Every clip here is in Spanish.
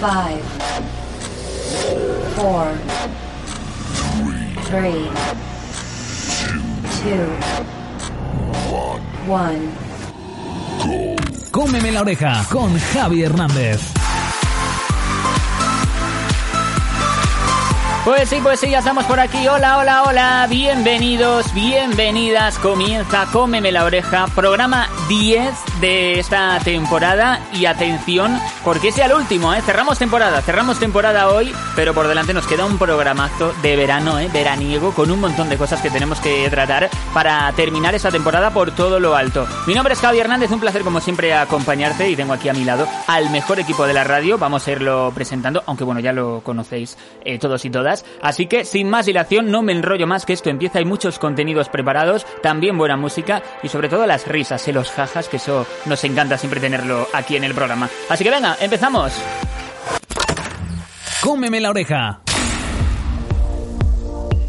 Five, four, three, two, one. Cómeme la oreja con Javi Hernández. Pues sí, pues sí, ya estamos por aquí. Hola, hola, hola. Bienvenidos, bienvenidas. Comienza Cómeme la oreja, programa 10 de esta temporada. Y atención, porque sea el último, ¿eh? Cerramos temporada, cerramos temporada hoy, pero por delante nos queda un programazo de verano, ¿eh? Veraniego, con un montón de cosas que tenemos que tratar para terminar esta temporada por todo lo alto. Mi nombre es Javi Hernández, un placer como siempre acompañarte y tengo aquí a mi lado al mejor equipo de la radio. Vamos a irlo presentando, aunque bueno, ya lo conocéis eh, todos y todas. Así que sin más dilación, no me enrollo más que esto empieza. Hay muchos contenidos preparados, también buena música y sobre todo las risas y los jajas, que eso nos encanta siempre tenerlo aquí en el programa. Así que venga, empezamos. Cómeme la oreja.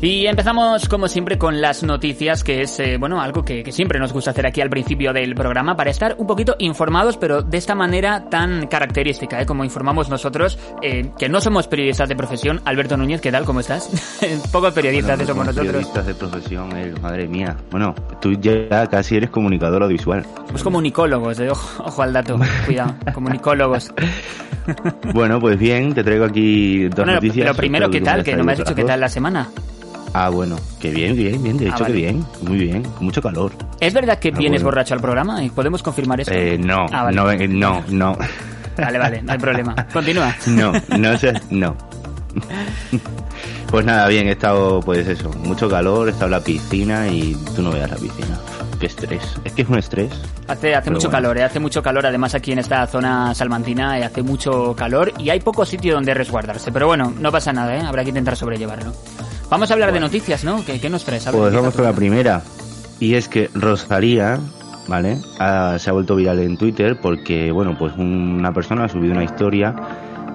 Y empezamos, como siempre, con las noticias, que es, eh, bueno, algo que, que, siempre nos gusta hacer aquí al principio del programa, para estar un poquito informados, pero de esta manera tan característica, ¿eh? como informamos nosotros, eh, que no somos periodistas de profesión. Alberto Núñez, ¿qué tal? ¿Cómo estás? Pocos periodistas bueno, somos nosotros. Periodistas de profesión, eh, madre mía. Bueno, tú ya casi eres comunicador audiovisual. Pues comunicólogos, eh, ojo, ojo al dato, cuidado, comunicólogos. bueno, pues bien, te traigo aquí dos bueno, noticias. Pero primero, ¿qué tal? Que no me has dicho qué tal la semana. Ah, bueno, que bien, bien, bien, de hecho Ah, vale. que bien, muy bien, con mucho calor. ¿Es verdad que Ah, vienes bueno. borracho al programa? ¿Y podemos confirmar esto? Eh, no, Ah, vale. no, eh, no, no, Vale, vale, no hay problema. Continúa. no, no sé, no. Pues nada, bien, he estado, pues eso, mucho calor, he estado en la piscina y tú no veas la piscina. Qué estrés, es que es un estrés. Hace, hace mucho bueno. calor, ¿eh? hace mucho calor. Además, aquí en esta zona salmantina eh, hace mucho calor y hay poco sitio donde resguardarse. Pero bueno, no pasa nada, ¿eh? habrá que intentar sobrellevarlo. Vamos a hablar de noticias, ¿no? ¿Qué, qué nos traes? A ver, Pues vamos con la primera. Y es que Rosalía, ¿vale? Ha- se ha vuelto viral en Twitter porque, bueno, pues una persona ha subido una historia.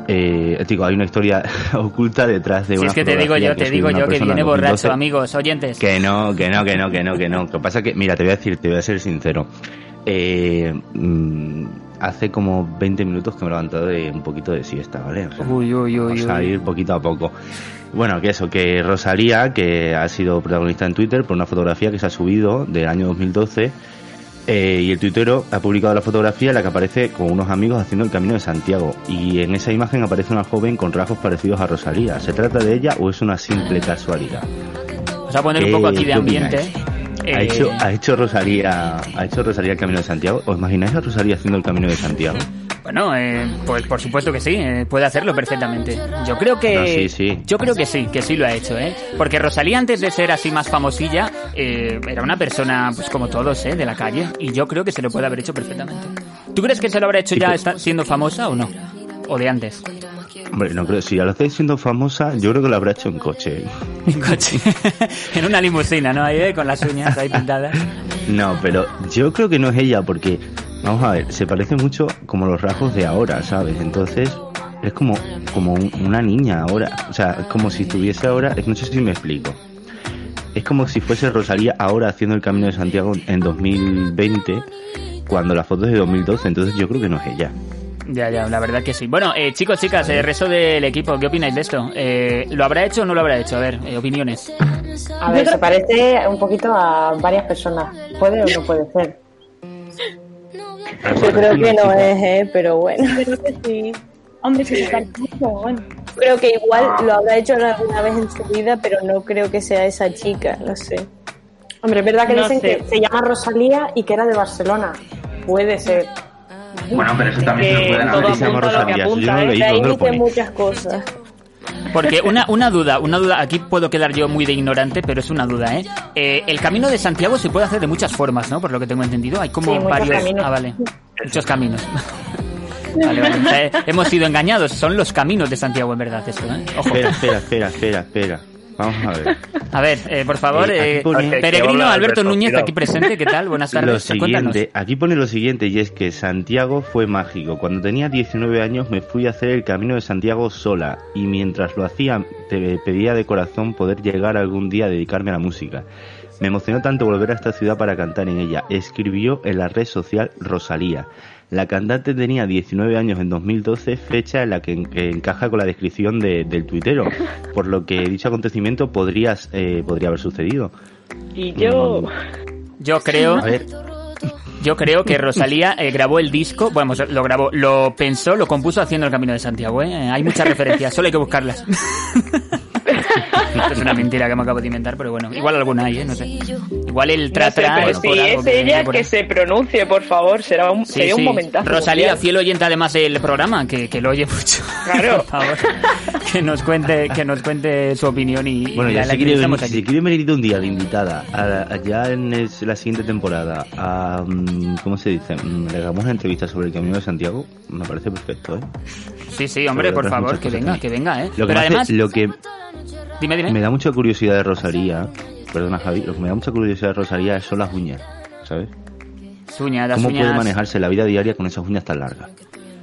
Eh, digo, hay una historia oculta detrás de Si una es que te digo yo, te digo yo que viene en borracho, 2012. amigos, oyentes. Que no, que no, que no, que no, que no. Lo que pasa que, mira, te voy a decir, te voy a ser sincero. Eh, mm, hace como 20 minutos que me he levantado de un poquito de siesta, ¿vale? O sea, Uy, uy, uy, Vamos a ir poquito a poco. Bueno, que eso, que Rosalía, que ha sido protagonista en Twitter por una fotografía que se ha subido del año 2012, eh, y el tuitero ha publicado la fotografía en la que aparece con unos amigos haciendo el Camino de Santiago. Y en esa imagen aparece una joven con rasgos parecidos a Rosalía. ¿Se trata de ella o es una simple casualidad? Vamos a poner un poco aquí de ¿Qué ambiente. Eh, ¿Ha hecho, ha hecho Rosalía, ha hecho Rosalía el Camino de Santiago? ¿Os imagináis a Rosalía haciendo el Camino de Santiago? Bueno, eh, pues por supuesto que sí, eh, puede hacerlo perfectamente. Yo creo que No, sí, sí. yo creo que sí, que sí lo ha hecho, ¿eh? Porque Rosalía antes de ser así más famosilla eh, era una persona, pues como todos, ¿eh? De la calle y yo creo que se lo puede haber hecho perfectamente. ¿Tú crees que se lo habrá hecho ya pero- está- siendo famosa o no? O de antes. Hombre, no creo, si ya lo estáis siendo famosa, yo creo que lo habrá hecho en coche. En coche, en una limusina, ¿no? Ahí, eh, con las uñas ahí pintadas. No, pero yo creo que no es ella porque, vamos a ver, se parece mucho como los rasgos de ahora, ¿sabes? Entonces, es como, como un- una niña ahora. O sea, es como si estuviese ahora, es- no sé si me explico. Es como si fuese Rosalía ahora haciendo el Camino de Santiago en 2020, cuando la foto es de 2012, entonces yo creo que no es ella. Ya, ya, la verdad que sí. Bueno, eh, chicos, chicas, el resto del equipo, ¿qué opináis de esto? Eh, ¿Lo habrá hecho o no lo habrá hecho? A ver, eh, opiniones. A ver, se parece un poquito a varias personas. ¿Puede o no puede ser? Yo creo que no es, ¿eh? pero bueno. Creo que sí. Hombre, se parece mucho, bueno. Creo que igual lo habrá hecho alguna vez en su vida, pero no creo que sea esa chica, no sé. Hombre, es verdad que No dicen sé. que se llama Rosalía y que era de Barcelona. Puede ser. Bueno, pero eso también se lo pueden todo haber se llama apunta a lo que Rosalía, eso yo apunta, no ¿eh? leí. De ahí ¿dónde lo dicen pone? muchas cosas. Porque una, una duda, una duda, aquí puedo quedar yo muy de ignorante, pero es una duda, ¿eh? Eh, El camino de Santiago se puede hacer de muchas formas, ¿no? Por lo que tengo entendido. Hay como Sí, varios. caminos. Ah, vale. Muchos caminos. Vale, vale. O sea, hemos sido engañados. Son los caminos de Santiago, en verdad, esto, ¿eh? Ojo. Espera, espera, espera, espera, espera. Vamos a ver. A ver, eh, por favor, Eh, eh, pone- Peregrino Alberto Alberto, Núñez, aquí presente. ¿Qué tal? Buenas tardes. Siguiente, aquí pone lo siguiente y es que Santiago fue mágico. Cuando tenía 19 años me fui a hacer el camino de Santiago sola y mientras lo hacía te pedía de corazón poder llegar algún día a dedicarme a la música. Me emocionó tanto volver a esta ciudad para cantar en ella. Escribió en la red social Rosalía. La cantante tenía 19 años en 2012, fecha en la que, en- que encaja con la descripción de- del tuitero, por lo que dicho acontecimiento podría, eh, podría haber sucedido. Y yo. Yo creo, A ver, yo creo que Rosalía eh, grabó el disco, bueno, pues lo grabó, lo pensó, lo compuso haciendo el Camino de Santiago, ¿eh? Hay muchas referencias, solo hay que buscarlas. Esto es una mentira que me acabo de inventar, pero bueno, igual alguna hay, ¿eh? No sé. Igual el tra No sé, es si algo es que- ella por que se pronuncie, por favor, será un, Sí, sería sí. un momentazo. Rosalía, mundial. fiel oyente además del programa, que, que lo oye mucho. Claro. Por favor, que nos cuente, que nos cuente su opinión y, Bueno, y ya la, si quiere, venir, si quiere venir un día de invitada, a, a- ya en el- la siguiente temporada, a, mm, ¿cómo se dice? Mm, Le hagamos una entrevista sobre el Camino de Santiago, me parece perfecto, ¿eh? Sí, sí, hombre, por favor, que venga, que venga, ¿eh? Lo que, Pero hace- además, lo que dime, dime. Me da mucha curiosidad de Rosalía, perdona Javi, lo que me da mucha curiosidad de Rosalía son las uñas, ¿sabes? Las uñas, las ¿Cómo uñas... puede manejarse la vida diaria con esas uñas tan largas?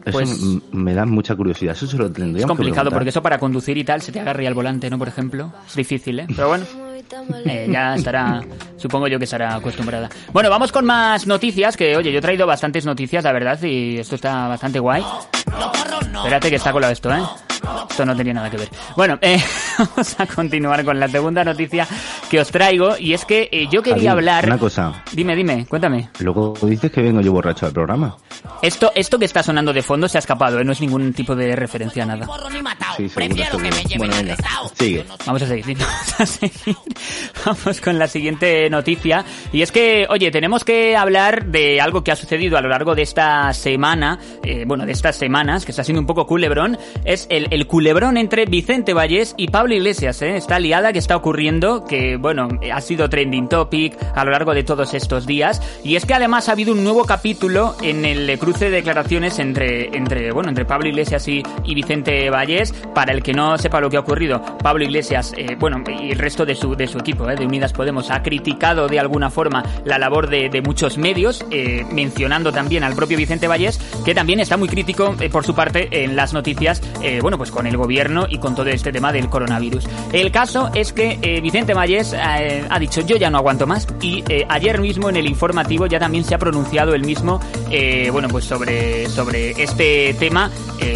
Eso Pues- me da mucha curiosidad, eso se lo tendríamos Es complicado porque eso para conducir y tal se te agarre al volante, ¿no? Por ejemplo. Es difícil, ¿eh? Pero bueno. Eh, ya estará, supongo yo que estará acostumbrada. Bueno, vamos con más noticias, que oye, yo he traído bastantes noticias, la verdad, y esto está bastante guay. Espérate que está colado esto, ¿eh? Esto no tenía nada que ver. Bueno, eh, vamos a continuar con la segunda noticia que os traigo, y es que eh, yo quería Javi, hablar... Una cosa, Dime, dime, cuéntame. luego dices que vengo yo borracho al programa. Esto, esto que está sonando de fondo se ha escapado, ¿eh? No es ningún tipo de referencia a nada. Sí, seguro, seguro. Bueno, venga, sigue. Vamos a seguir, vamos a seguir. Vamos con la siguiente noticia. Y es que, oye, tenemos que hablar de algo que ha sucedido a lo largo de esta semana, eh, bueno, de estas semanas, que está siendo un poco culebrón. Es el, culebrón entre Vicente Vallés y Pablo Iglesias, ¿eh? Esta liada que está ocurriendo, que, bueno, ha sido trending topic a lo largo de todos estos días. Y es que además ha habido un nuevo capítulo en el cruce de declaraciones entre, entre, bueno, entre Pablo Iglesias y, y Vicente Vallés. Para el que no sepa lo que ha ocurrido, Pablo Iglesias, eh, bueno, y el resto de su, de su equipo, eh, de Unidas Podemos, ha criticado de alguna forma la labor de, de muchos medios, eh, mencionando también al propio Vicente Vallés, que también está muy crítico, eh, por su parte, en las noticias, bueno, pues con el gobierno y con todo este tema del coronavirus. El caso es que Vicente Vallés ha dicho, yo ya no aguanto más, y ayer mismo en el informativo ya también se ha pronunciado el mismo, bueno, pues sobre, sobre este tema,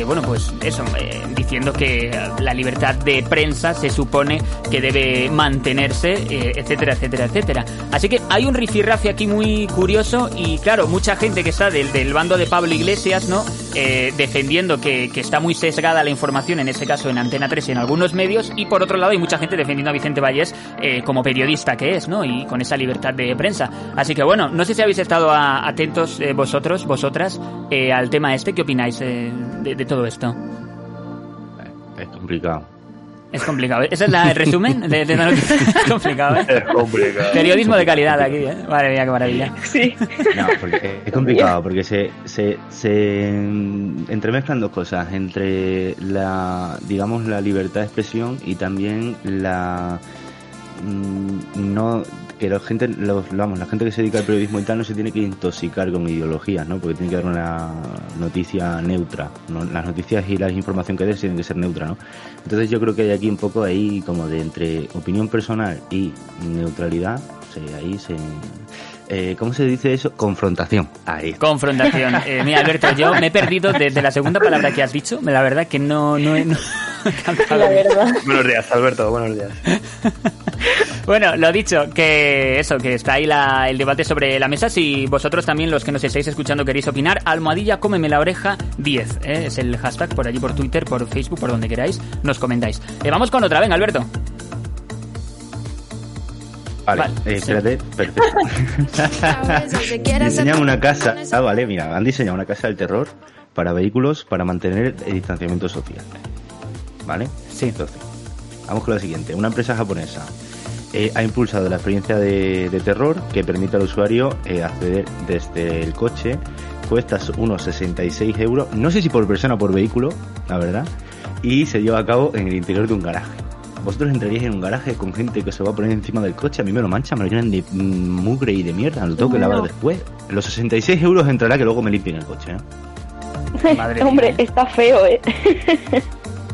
bueno, pues eso, diciendo que la libertad de prensa se supone que debe mantenerse, eh, etcétera, etcétera, etcétera. Así que hay un rifirrafe aquí muy curioso y claro, mucha gente que está del, del bando de Pablo Iglesias, ¿no? Eh, defendiendo que, que está muy sesgada la información, en este caso en Antena 3 y en algunos medios, y por otro lado hay mucha gente defendiendo a Vicente Vallés eh, como periodista que es, ¿no? Y con esa libertad de prensa. Así que bueno, no sé si habéis estado atentos eh, vosotros, vosotras, al tema este, ¿qué opináis de, de todo esto? Es complicado. Es complicado. ¿Ese es la- el resumen de, de la noticia? Es complicado, ¿eh? Es complicado. Periodismo de calidad aquí, ¿eh? Madre mía, qué maravilla. Sí. No, porque es complicado, porque se, se, se entremezclan dos cosas, entre la, digamos, la libertad de expresión y también la, mm, no, que la gente, los, vamos, la gente que se dedica al periodismo y tal no se tiene que intoxicar con ideologías, ¿no? Porque tiene que dar una noticia neutra, ¿no? Las noticias y la información que des tienen que ser neutra, ¿no? Entonces yo creo que hay aquí un poco ahí como de entre opinión personal y neutralidad, sí, ahí se... Eh, ¿Cómo se dice eso? Confrontación. Ahí. Confrontación. Eh, mira, Alberto, yo me he perdido desde la segunda palabra que has dicho. La verdad que no... no, he- no La verdad. Buenos días, Alberto, buenos días. Bueno, lo dicho, que eso, que está ahí la- el debate sobre la mesa. Si vosotros también, los que nos estáis escuchando, queréis opinar, almohadilla, cómeme la oreja 10. ¿eh? Es el hashtag por allí, por Twitter, por Facebook, por donde queráis, nos comentáis. Eh, vamos con otra, venga, Alberto. Vale, Vale, eh, sí. espérate, perfecto. Diseñan una casa, ah, vale, mira, han diseñado una casa del terror para vehículos para mantener el distanciamiento social. ¿Vale? Sí. Entonces, vamos con la siguiente. Una empresa japonesa eh, ha impulsado la experiencia de, de terror que permite al usuario eh, acceder desde el coche cuesta unos 66 euros, no sé si por persona o por vehículo, la verdad, y se lleva a cabo en el interior de un garaje. ¿Vosotros entraríais en un garaje con gente que se va a poner encima del coche? A mí me lo manchan, me lo llenan de mm, mugre y de mierda, lo tengo que lavar después. Los 66 euros entrará que luego me limpien el coche, ¿eh? Madre Hombre, mía. está feo, ¿eh?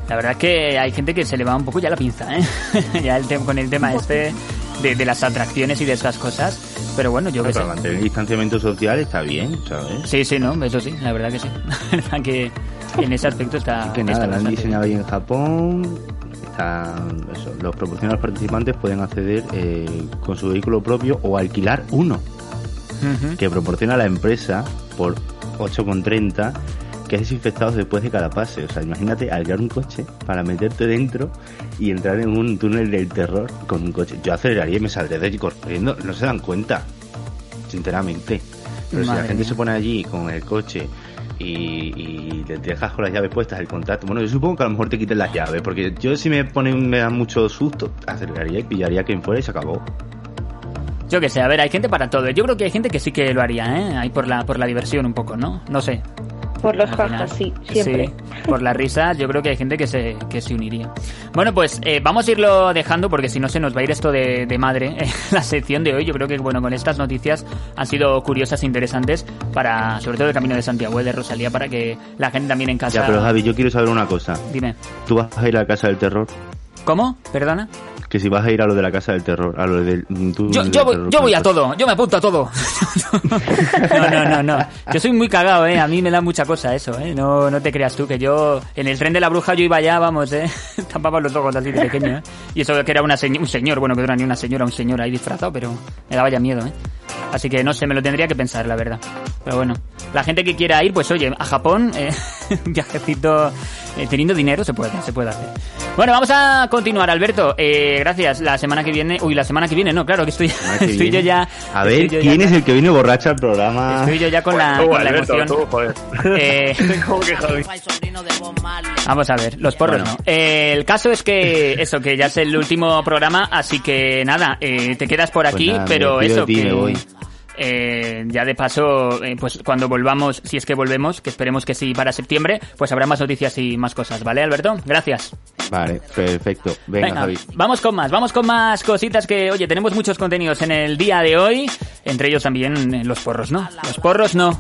La verdad es que hay gente que se le va un poco ya la pinza, ¿eh? ya el con el tema este de, de las atracciones y de esas cosas. Pero bueno, yo qué sé. Para mantener el distanciamiento social está bien, ¿sabes? Sí, sí, no, eso sí, la verdad que sí. La verdad que en ese aspecto está. que está nada, lo han diseñado ahí en Japón. Está, eso, los proporcionales participantes pueden acceder eh, con su vehículo propio o alquilar uno bien. Ujú. que proporciona la empresa por 8,30 que es desinfectado después de cada pase. O sea, imagínate alquilar un coche para meterte dentro y entrar en un túnel del terror con un coche. Yo aceleraría y me saldré de allí corriendo. No se dan cuenta, sinceramente. Pero si Madre la gente mía. se pone allí con el coche y, y te dejas con las llaves puestas el contacto, bueno, yo supongo que a lo mejor te quiten las llaves, porque yo si me ponen, me da mucho susto, aceleraría y pillaría a quien fuera y se acabó. Yo qué sé, a ver, hay gente para todo. Yo creo que hay gente que sí que lo haría, ¿eh? Ahí por la, por la diversión un poco, ¿no? No sé. Por los jajas, sí, siempre. Sí, por la risa, yo creo que hay gente que se, que se uniría. Bueno, pues eh, vamos a irlo dejando porque si no se nos va a ir esto de, de madre. eh, la sección de hoy, yo creo que bueno, con estas noticias han sido curiosas e interesantes para, sobre todo el camino de Santiago eh, de Rosalía, para que la gente también en casa. Ya, pero Javi, yo quiero saber una cosa. Dime. ¿Tú vas a ir a la casa del terror? ¿Cómo? ¿Perdona? Que si vas a ir a lo de la casa del terror, a lo del mm, túnel Yo, del yo, voy, terror yo voy a todo, yo me apunto a todo. No, no, no, no. Yo soy muy cagado, ¿eh? A mí me da mucha cosa eso, ¿eh? No, no te creas tú que yo... En el tren de la bruja yo iba allá, vamos, ¿eh? Tapaba los ojos así de pequeño, ¿eh? Y eso que era una un señor, bueno, que no era ni una señora, un señor ahí disfrazado, pero me daba ya miedo, ¿eh? Así que no sé, me lo tendría que pensar, la verdad. Pero bueno, la gente que quiera ir, pues oye, a Japón, eh, un viajecito eh, teniendo dinero se puede, se puede hacer. Bueno, vamos a continuar, Alberto. Eh, gracias. La semana que viene, uy, la semana que viene, no, claro que estoy, que estoy yo ya. A ver, ¿quién ya- es el que viene borracho al programa? Estoy yo ya con la, Tú, con la Alberto, emoción. tú, joder. Eh. Vamos a ver, los porros Bueno. no. Eh, el caso es que eso, que ya es el último programa, así que nada, eh, te quedas por Pues aquí, nada, pero eso que me voy. Eh, ya de paso, eh, pues cuando volvamos, si es que volvemos, que esperemos que sí para septiembre, pues habrá más noticias y más cosas, ¿vale, Alberto? Gracias. Vale, perfecto. Venga, Venga, Javi. vamos con más, vamos con más cositas que, oye, tenemos muchos contenidos en el día de hoy, entre ellos también eh, los porros, ¿no? Los porros no.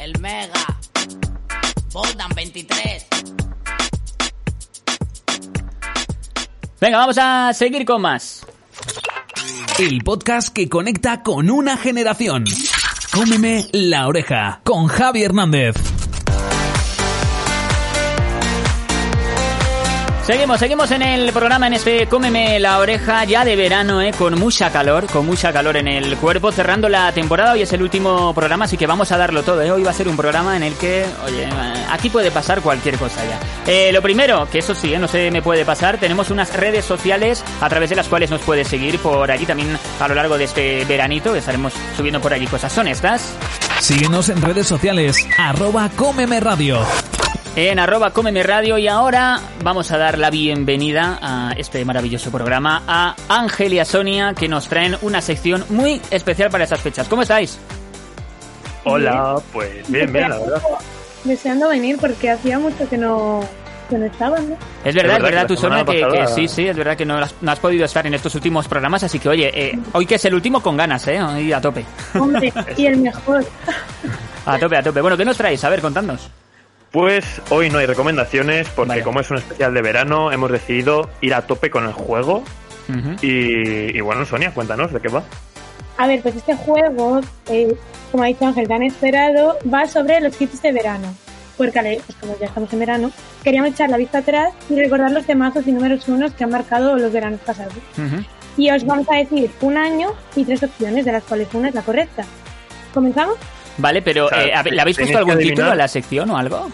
El Mega. Boldan 23. Venga, vamos a seguir con más. El podcast que conecta con una generación. Cómeme la oreja con Javi Hernández. Seguimos, seguimos en el programa, en este Cómeme la oreja ya de verano, eh, con mucha calor, con mucha calor en el cuerpo, cerrando la temporada. Hoy es el último programa, así que vamos a darlo todo. eh. Hoy va a ser un programa en el que, oye, eh, aquí puede pasar cualquier cosa ya. Eh, lo primero, que eso sí, eh, no se me puede pasar, tenemos unas redes sociales a través de las cuales nos puedes seguir por allí también a lo largo de este veranito. Estaremos subiendo por allí cosas. ¿Son estas? Síguenos en redes sociales, arroba Cómeme Radio. En arroba Cómeme Radio y ahora vamos a dar la bienvenida a este maravilloso programa a Ángel y a Sonia que nos traen una sección muy especial para estas fechas. ¿Cómo estáis? Hola, pues bien, bien, la verdad. Deseando venir porque hacía mucho que no, que no estaban, ¿no? Es verdad, es verdad verdad, tú Sonia, que, sí, sí, es verdad que no has, no has podido estar en estos últimos programas, así que oye, eh, hoy que es el último con ganas, ¿eh? Hoy a tope. Hombre, y el mejor. A tope, a tope. Bueno, ¿qué nos traéis? A ver, contadnos. Pues hoy no hay recomendaciones porque Vale. como es un especial de verano hemos decidido ir a tope con el juego y, y bueno, Sonia, cuéntanos de qué va. A ver, pues este juego, eh, como ha dicho Ángel, tan esperado, va sobre los hits de verano. Porque, pues como ya estamos en verano, queríamos echar la vista atrás y recordar los temazos y números unos que han marcado los veranos pasados. Y os vamos a decir un año y tres opciones, de las cuales una es la correcta. ¿Comenzamos? Vale, pero O sea, eh, ¿le habéis puesto algún título a la sección o algo?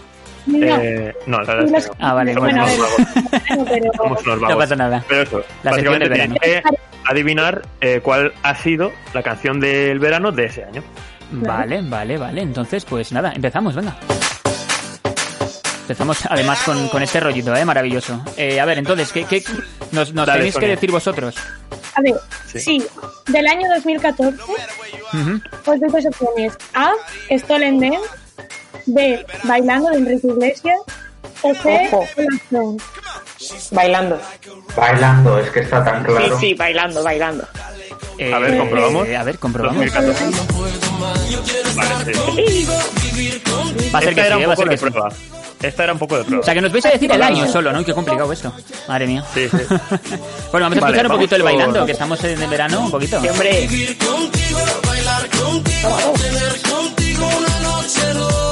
No. Eh, no, la verdad es que no. Ah, vale, Somos bueno, a unos ver. vagos, No, pasa nada. Pero eso, La sección de básicamente verano. tenéis que adivinar eh, cuál ha sido la canción del verano de ese año. Vale, vale, vale. Entonces, pues nada, empezamos, venga. Empezamos además con, con este rollito, ¿eh? Maravilloso. Eh, a ver, entonces, ¿qué, qué nos, nos Dale, tenéis que decir vosotros? A ver, Sí. sí, del año 2014 os doy dos opciones. A, Stolen Dance. B, Bailando de Enrique Iglesias. O C, Ojo. Bailando. Bailando, es que está tan Sí, claro. sí, bailando, bailando. A ver, comprobamos. Eh, a ver, comprobamos. 2014. Vale, sí. Va a ser que era sí, un va a poco ser de que sí. prueba. Esta era un poco de prueba. O sea, que nos vais a decir el año solo, ¿no? Qué complicado esto. Madre mía. Sí, sí. bueno, vamos a Vale, escuchar un poquito el bailando, que estamos en el verano, un poquito. Sí, hombre.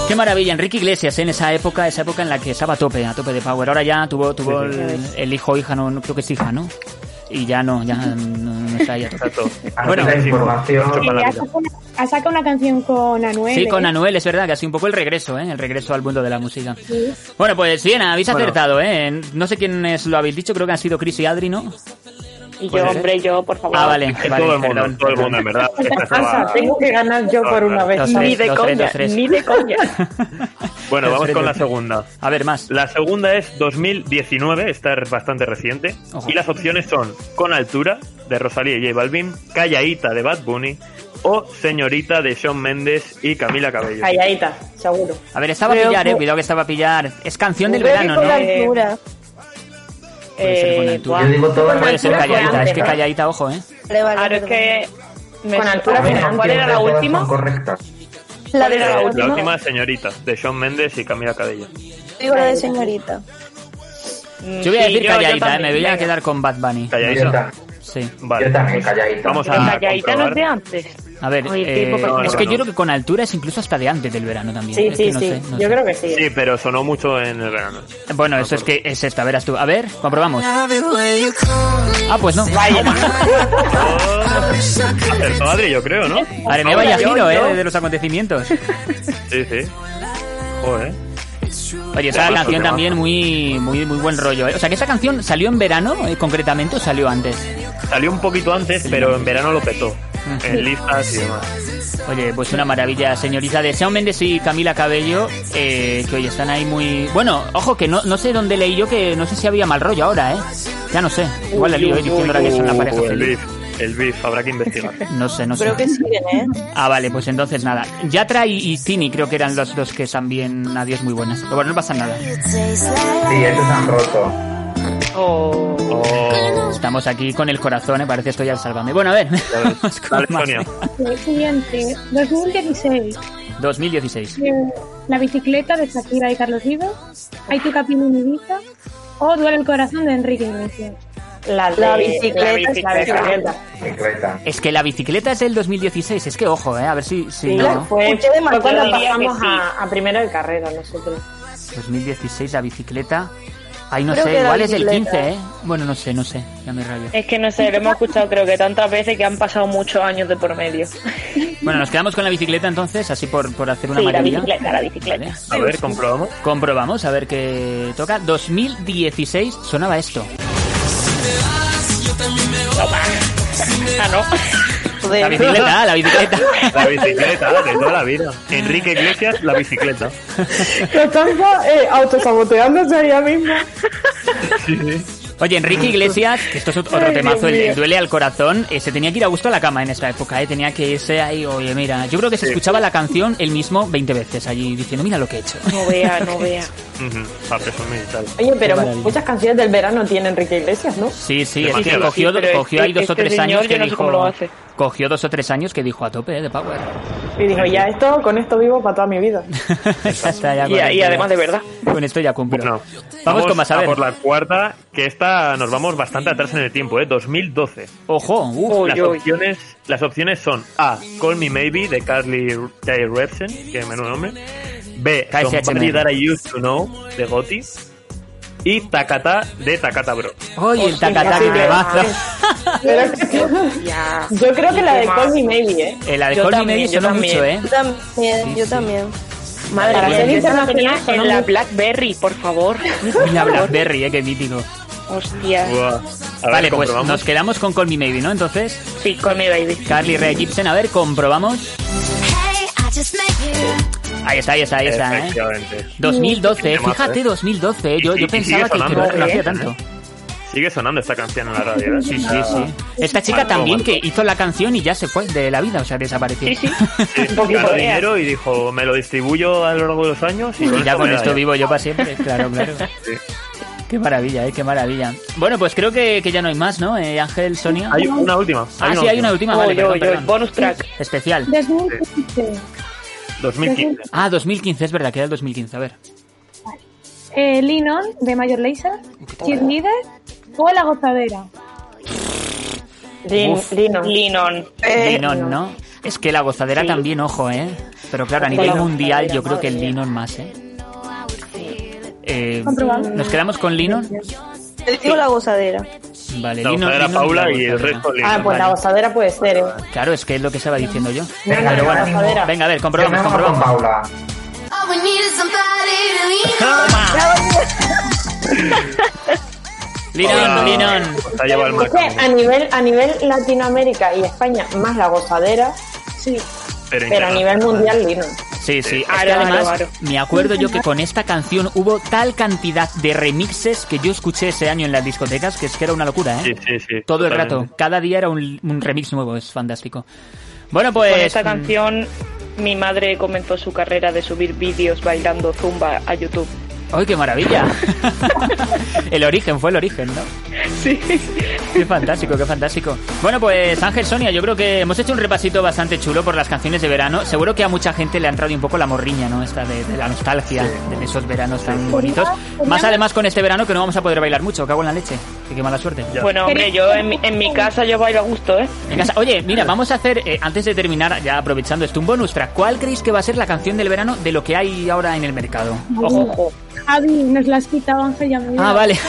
Qué maravilla, Enrique Iglesias ¿eh? en esa época, esa época en la que estaba a tope, a tope de power. Ahora ya tuvo, tuvo el, el hijo o hija, no, no creo que es hija, ¿no? Y ya no, ya no, no está ahí a tope. Exacto. Bueno, información. Sí, ha sacado una, canción con Anuel. Sí, con ¿eh? Anuel, es verdad, que ha sido un poco el regreso, ¿eh? El regreso al mundo de la música. Sí. Bueno, pues bien, habéis acertado, ¿eh? No sé quiénes lo habéis dicho, creo que han sido Chris y Adri, ¿no? Y yo, hombre, yo, por favor. Ah, vale, vale, todo el mundo, perdón. todo el mundo, en verdad. Pasa, tengo que ganar yo por una vez. Dos, Ni tres, de coña, tres, dos, tres. ni de coña. Bueno, vamos con la segunda. A ver, más. La segunda es 2019, esta es bastante reciente. Ojo. Y las opciones son Con Altura, de Rosalía y J Balvin, Callaíta, de Bad Bunny, o Señorita, de Shawn Mendes y Camila Cabello. Calladita, seguro. A ver, estaba a pillar, que- eh, cuidado que estaba a pillar. Es canción del verano, ¿no? altura. Puede ser con Eh, altura. Yo digo todas Puede ser calladita, es que calladita, ojo, ¿eh? Vale, vale, Claro, es que... me- Con altura ¿Cuál era la última? Son correctas. La ¿Cuál de la La última? última es Señorita, de Shawn Mendes y Camila Cabello. Digo la de señorita. Mm, Yo voy a decir yo- yo calladita, ¿eh? también, Me voy a quedar con Bad Bunny. Calladita. ta- Sí. Vale. yo también, calladita. Vamos a calladita no es de antes. A ver, eh, es que no. yo creo que con altura es incluso hasta de antes del verano también. Sí, Es sí, que no sí. sé, no Yo sé. creo que sí. Sí, pero sonó mucho en el verano. Bueno, eso es que es esta, verás tú. A ver, comprobamos. Ah, pues no. Acertó Adri, yo creo, ¿no? Madre mía, vaya giro. ¿eh? De los acontecimientos. Sí, sí. Joder. Oye, esa Pues, canción también muy, muy, muy buen rollo. ¿eh? O sea, que esa canción salió en verano, eh, concretamente, o salió antes. Salió un poquito antes, pero en verano lo petó. En listas y demás. Oye, pues una maravilla, señorita de Shawn Mendes y Camila Cabello, eh, que hoy están ahí muy... Bueno, ojo, que no, no sé dónde leí yo que no sé si había mal rollo ahora, ¿eh? Ya no sé. Igual la lío, ¿eh? Diciendo ahora que son la pareja el feliz. beef, el beef, habrá que investigar. No sé, no sé. Creo que siguen, ¿eh? Ah, vale, pues entonces nada. Yatra y, y Tini creo que eran los dos que también adiós muy buenas. Pero bueno, no pasa nada. Sí, estos han roto. Oh. Oh, Estamos aquí con el corazón, ¿eh? Parece esto ya el sálvame. Bueno, a ver. Dale. Sonia. El siguiente, 2016. 2016. eh, La bicicleta de Shakira y Carlos Vives. Hay tu capítulo en Ibiza. O Duele el corazón de Enrique Iglesias. La, de- La bicicleta, La bicicleta. Bicicleta. Es que la bicicleta es del 2016. Es que ojo, ¿eh? A ver si, si Sí, no. fue, fue cuando pasamos a primero de carrera nosotros. 2016, la bicicleta. Ay, no Creo sé, igual es el bicicleta. 15, ¿eh? Bueno, no sé, no sé. Ya me rayo. Es que no sé, lo hemos escuchado creo que tantas veces que han pasado muchos años de por medio. Bueno, nos quedamos con la bicicleta entonces, así por, por hacer una Sí, la bicicleta, la bicicleta. Vale. A ver, comprobamos. Comprobamos a ver qué toca. 2016 sonaba esto. Ah, no. La bicicleta, la bicicleta. La bicicleta de toda la vida. Enrique Iglesias, la bicicleta. Lo están eh, autosaboteándose ella misma. Oye, Enrique Iglesias, que esto es otro Ay, temazo, el, duele al corazón, eh, se tenía que ir a gusto a la cama en esta época, eh, tenía que irse ahí, oye, mira, yo creo que se escuchaba la canción él mismo 20 veces allí diciendo, mira lo que he hecho. No vea, no vea. Y tal. Oye, pero muchas canciones del verano tiene Enrique Iglesias, ¿no? Sí, sí, es que cogió, Sí, cogió ahí dos o que tres años que no dijo... cómo lo hace. Cogió dos o tres años que dijo a tope, eh, de Power. Y dijo, ya esto, con esto vivo para toda mi vida. Ya está, ya Y, además de verdad. Con esto ya cumplo. Bueno, vamos, con más, a ver. por la cuarta, que esta nos vamos bastante atrás en el tiempo, ¿eh? 2012. Ojo, uf, Las uy. opciones, las opciones son A. Call Me Maybe de Carly Rae Jepsen, que menudo nombre. B. Somebody That I Used to Know de Gotti. Y Takata de Takata Bro. Oye, el. Pero que- Ya. yo creo que la de Qué Call Me. Maybe, ¿eh? Eh, la de Call Me Maybe también. mucho, ¿eh? Yo también, yo también. Madre Para mía, ser yo esa la internacional tenía en la Blackberry, por favor. Mira Blackberry, eh, qué mítico. Hostia. Ver, Vale, pues nos quedamos con Call Me Maybe, ¿no? Entonces, Sí, con mi baby. Carly Rae Jepsen, a ver, comprobamos. Ahí está, ahí está, ahí está, ¿eh? Efectivamente. 2012, Temazo, fíjate, ¿eh? 2012, ¿eh? Yo, Y- yo y pensaba que, no, que no ¿eh? Sigue sonando esta canción en la radio. ¿eh? Sí, sí, sí. Esta chica también que hizo la canción y ya se fue de la vida, o sea, desapareció. Sí, sí. Sí, ganó dinero y dijo, me lo distribuyo a lo largo de los años y, Y ya con esto vivo yo para siempre, claro, claro. Sí. Qué maravilla, eh, qué maravilla. Bueno, pues creo que, que ya no hay más, ¿no? Eh, Ángel, Sonia. Hay una última. Ah, sí, hay una última, vale, perdón, perdón. bonus track. Especial. 2015. 2015. Ah, 2015, es verdad, que era el 2015, a ver. Eh, Linon, de Major Lazer, Cheerleader o La Gozadera. Lin- Uf. Linon. Linon. Eh, Linon, ¿no? Es que la gozadera Sí. también, ojo, ¿eh? Pero claro, a nivel mundial yo creo que el Linon más, ¿eh? Eh. ¿Nos quedamos con Linon? Te digo la gozadera. Vale, La Linon, gozadera Linon Paula la y el resto Linon. Ah, pues la gozadera puede ser, ¿eh? Claro, es que es lo que estaba diciendo yo. Venga, Pero bueno, gozadera. venga, a ver, Yo comprobamos, voy con comprobamos. Paula. Llevado el Es que marco. a nivel, a nivel Latinoamérica y España, más la gozadera, sí, Pero, pero a nivel mundial, Linon. Sí, sí. Es que además, claro, claro. me acuerdo yo que con esta canción hubo tal cantidad de remixes que yo escuché ese año en las discotecas que es que era una locura, ¿eh? Sí, sí, sí. Todo el rato. Cada día era un, un remix nuevo, es fantástico. Bueno, pues... Con esta mm, canción, mi madre comenzó su carrera de subir vídeos bailando zumba a YouTube. ¡Ay, qué maravilla! el origen, fue el origen, ¿no? Sí. Qué fantástico, qué fantástico. Bueno, pues Ángel, Sonia, yo creo que hemos hecho un repasito bastante chulo por las canciones de verano. Seguro que a mucha gente le ha entrado un poco la morriña, ¿no? Esta de, de la nostalgia de esos veranos tan bonitos. Más además con este verano que no vamos a poder bailar mucho, cago en la leche. Que qué mala suerte. Ya. Bueno, hombre, yo en mi, en mi casa yo bailo a gusto, ¿eh? En casa- Oye, mira, vamos a hacer, eh, antes de terminar, ya aprovechando esto, un bonus track. ¿Cuál creéis que va a ser la canción del verano de lo que hay ahora en el mercado? Ojo, ojo. Javi, nos la has quitado, Ángel, ya me Ah, vale.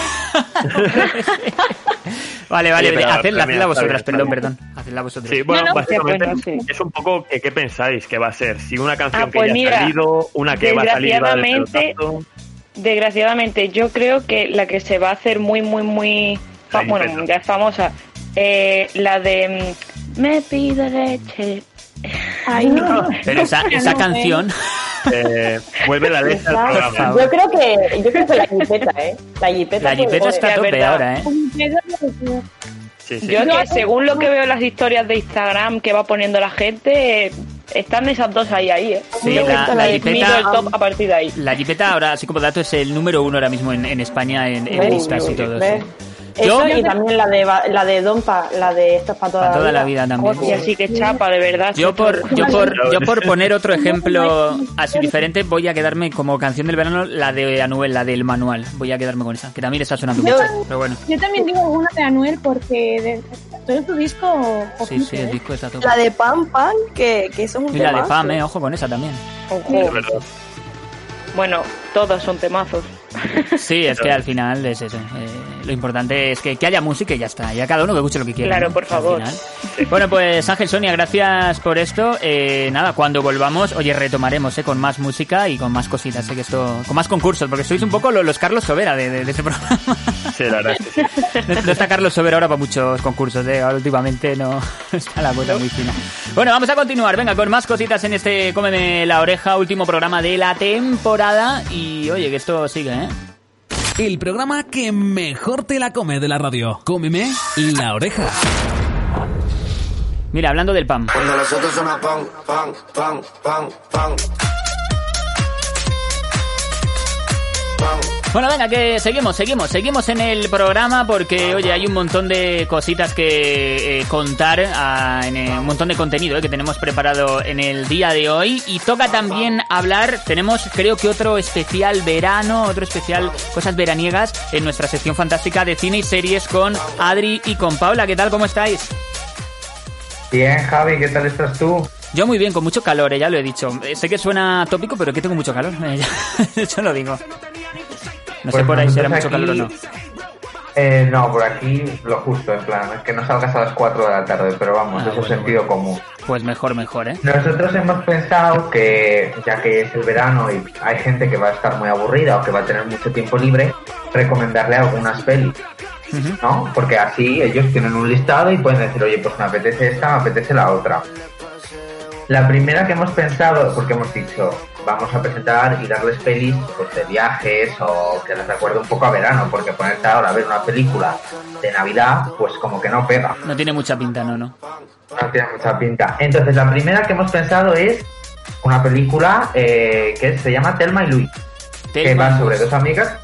vale, vale, Sí, pero- hacedla, vosotras, perdón, perdón. Hacedla vosotras. Sí, bueno, No, no, básicamente bueno, sí. es un poco que qué pensáis que va a ser. Si una canción Ah, que pues ya mira, ha salido, una que va a salir va desgraciadamente- yo creo que la que se va a hacer muy, muy, muy... bueno, ya es famosa. eh, la de... mm, Me pide leche. Ay, no. Pero esa, esa No, canción... Eh, vuelve la leche al Esa- programa. Yo creo que, yo creo que la jipeta, ¿eh? La jipeta. La jipeta está a tope ahora, ¿eh? Sí, sí. Yo es que según lo que veo en las historias de Instagram que va poniendo la gente, eh, están esas dos ahí, ahí, ¿eh? Sí, la- la jipeta- el top a partir de ahí. La jipeta ahora, así como dato, es el número uno ahora mismo en, en España en, en listas y todo. ¿Ves? Eso Yo- y también la de, la de Dompa, la de Esto es para toda, Para toda la vida también. Y así que chapa, de verdad. Yo por, yo por, yo por poner otro ejemplo así diferente, voy a quedarme como canción del verano la de Anuel, la del manual. Voy a quedarme con esa, que también está sonando Yo- mucho. Pero bueno, Yo también digo alguna de Anuel porque de, todo su disco. sí, sí, el ¿eh? disco está todo. La de Pam Pam, que, que eso es un Y la de. Pam, eh, ojo con esa también. Ojo. Bueno, todas son temazos. Sí, es que al final es eso. eh, lo importante es que, que haya música y ya está. Ya cada uno que escuche lo que quiera. Claro, ¿no? por favor. Bueno, pues Ángel, Sonia, gracias por esto. Eh, nada, cuando volvamos, oye, retomaremos eh, con más música y con más cositas. Sé que esto, con más concursos, porque sois un poco lo- los Carlos Sobera de, de, de este programa. Sí, la verdad es que sí. No, no está Carlos Sobera ahora para muchos concursos, ¿eh? Ahora últimamente no está la cosa muy fina. Bueno, vamos a continuar, venga, con más cositas en este Cómeme la oreja, último programa de la temporada. Y oye, que esto sigue, ¿eh? El programa que mejor te la come de la radio. Cómeme la oreja. Mira, hablando del PAM. Cuando los otros suena pan, pan, pan, pan, pan. Bueno, venga, que seguimos, seguimos, seguimos en el programa porque, oye, hay un montón de cositas que eh, contar, ah, en, eh, un montón de contenido eh, que tenemos preparado en el día de hoy y toca también hablar, tenemos creo que otro especial verano, otro especial cosas veraniegas en nuestra sección fantástica de cine y series con Adri y con Paula. ¿Qué tal? ¿Cómo estáis? Bien, Javi, ¿qué tal estás tú? Yo muy bien, con mucho calor, eh, ya lo he dicho. Sé que suena tópico, pero que tengo mucho calor. Yo lo digo. No sé Pues por ahí si era mucho nosotros calor o no. aquí- Eh, no, por aquí lo justo, en plan, que no salgas a las 4 de la tarde, pero vamos, Ah, eso es bueno, sentido común. Pues mejor, mejor, ¿eh? Nosotros hemos pensado que, ya que es el verano y hay gente que va a estar muy aburrida o que va a tener mucho tiempo libre, recomendarle algunas pelis. ¿no? Porque así ellos tienen un listado y pueden decir, oye, pues me apetece esta, me apetece la otra. La primera que hemos pensado, porque hemos dicho, vamos a presentar y darles pelis pues, de viajes o que les recuerde un poco a verano, porque ponerte ahora a ver una película de Navidad, pues como que no pega. No tiene mucha pinta, no, no. No tiene mucha pinta. Entonces, la primera que hemos pensado es una película eh, que se llama Telma y Luis, que va sobre dos amigas,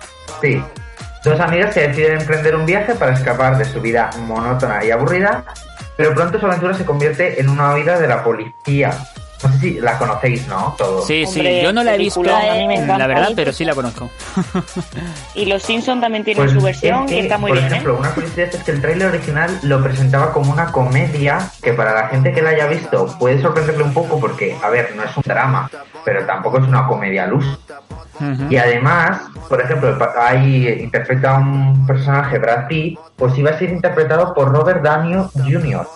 sí, dos amigas que deciden emprender un viaje para escapar de su vida monótona y aburrida, pero pronto su aventura se convierte en una huida de la policía. No sé si la conocéis, ¿no? Todos. Sí, sí, Hombre, yo no la he visto, la verdad, pero sí la conozco. Y los Simpsons también tienen Pues su versión es que, y está muy por bien, ejemplo, ¿eh? una curiosidad es que el tráiler original lo presentaba como una comedia que para la gente que la haya visto puede sorprenderle un poco porque, a ver, no es un drama, pero tampoco es una comedia luz. Y además, por ejemplo, ahí interpreta a un personaje, Brad Pitt, pues iba a ser interpretado por Robert Downey Jr.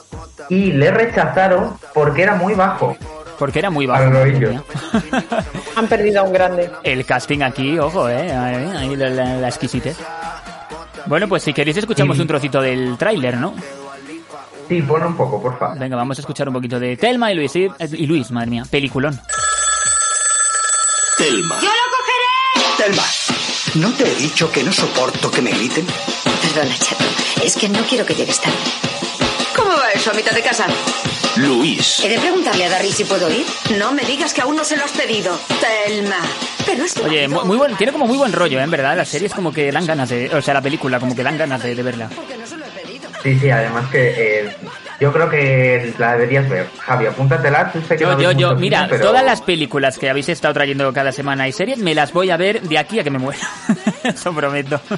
Y le rechazaron porque era muy bajo. Porque era muy bajo. Han perdido a un grande. El casting aquí, ojo, eh, ahí, ahí la, la, la exquisitez. Bueno, pues si queréis escuchamos Sí. un trocito del tráiler, ¿no? Sí, ponlo un poco, por favor. Venga, vamos a escuchar un poquito de Telma y Luis. Y, y Luis, madre mía, peliculón. Telma. ¡Yo lo cogeré! Telma, ¿no te he dicho que no soporto que me griten? Perdona, chato. Es que no quiero que llegues tarde. ¿Cómo va eso a mitad de casa? Luis. He de preguntarle a Darry si puedo ir. No me digas que aún no se lo has pedido. Telma. Pero es. Oye, mu- muy buen, tiene como muy buen rollo, ¿eh? en verdad. La serie es como que dan ganas de. O sea, la película, como que dan ganas de, de verla. Sí, sí, además que eh, yo creo que la deberías ver. Javi, apúntatela. Tú sé que Yo, no yo, yo, mucho mira, pero- todas las películas que habéis estado trayendo cada semana y series, me las voy a ver de aquí a que me muera. Eso prometo.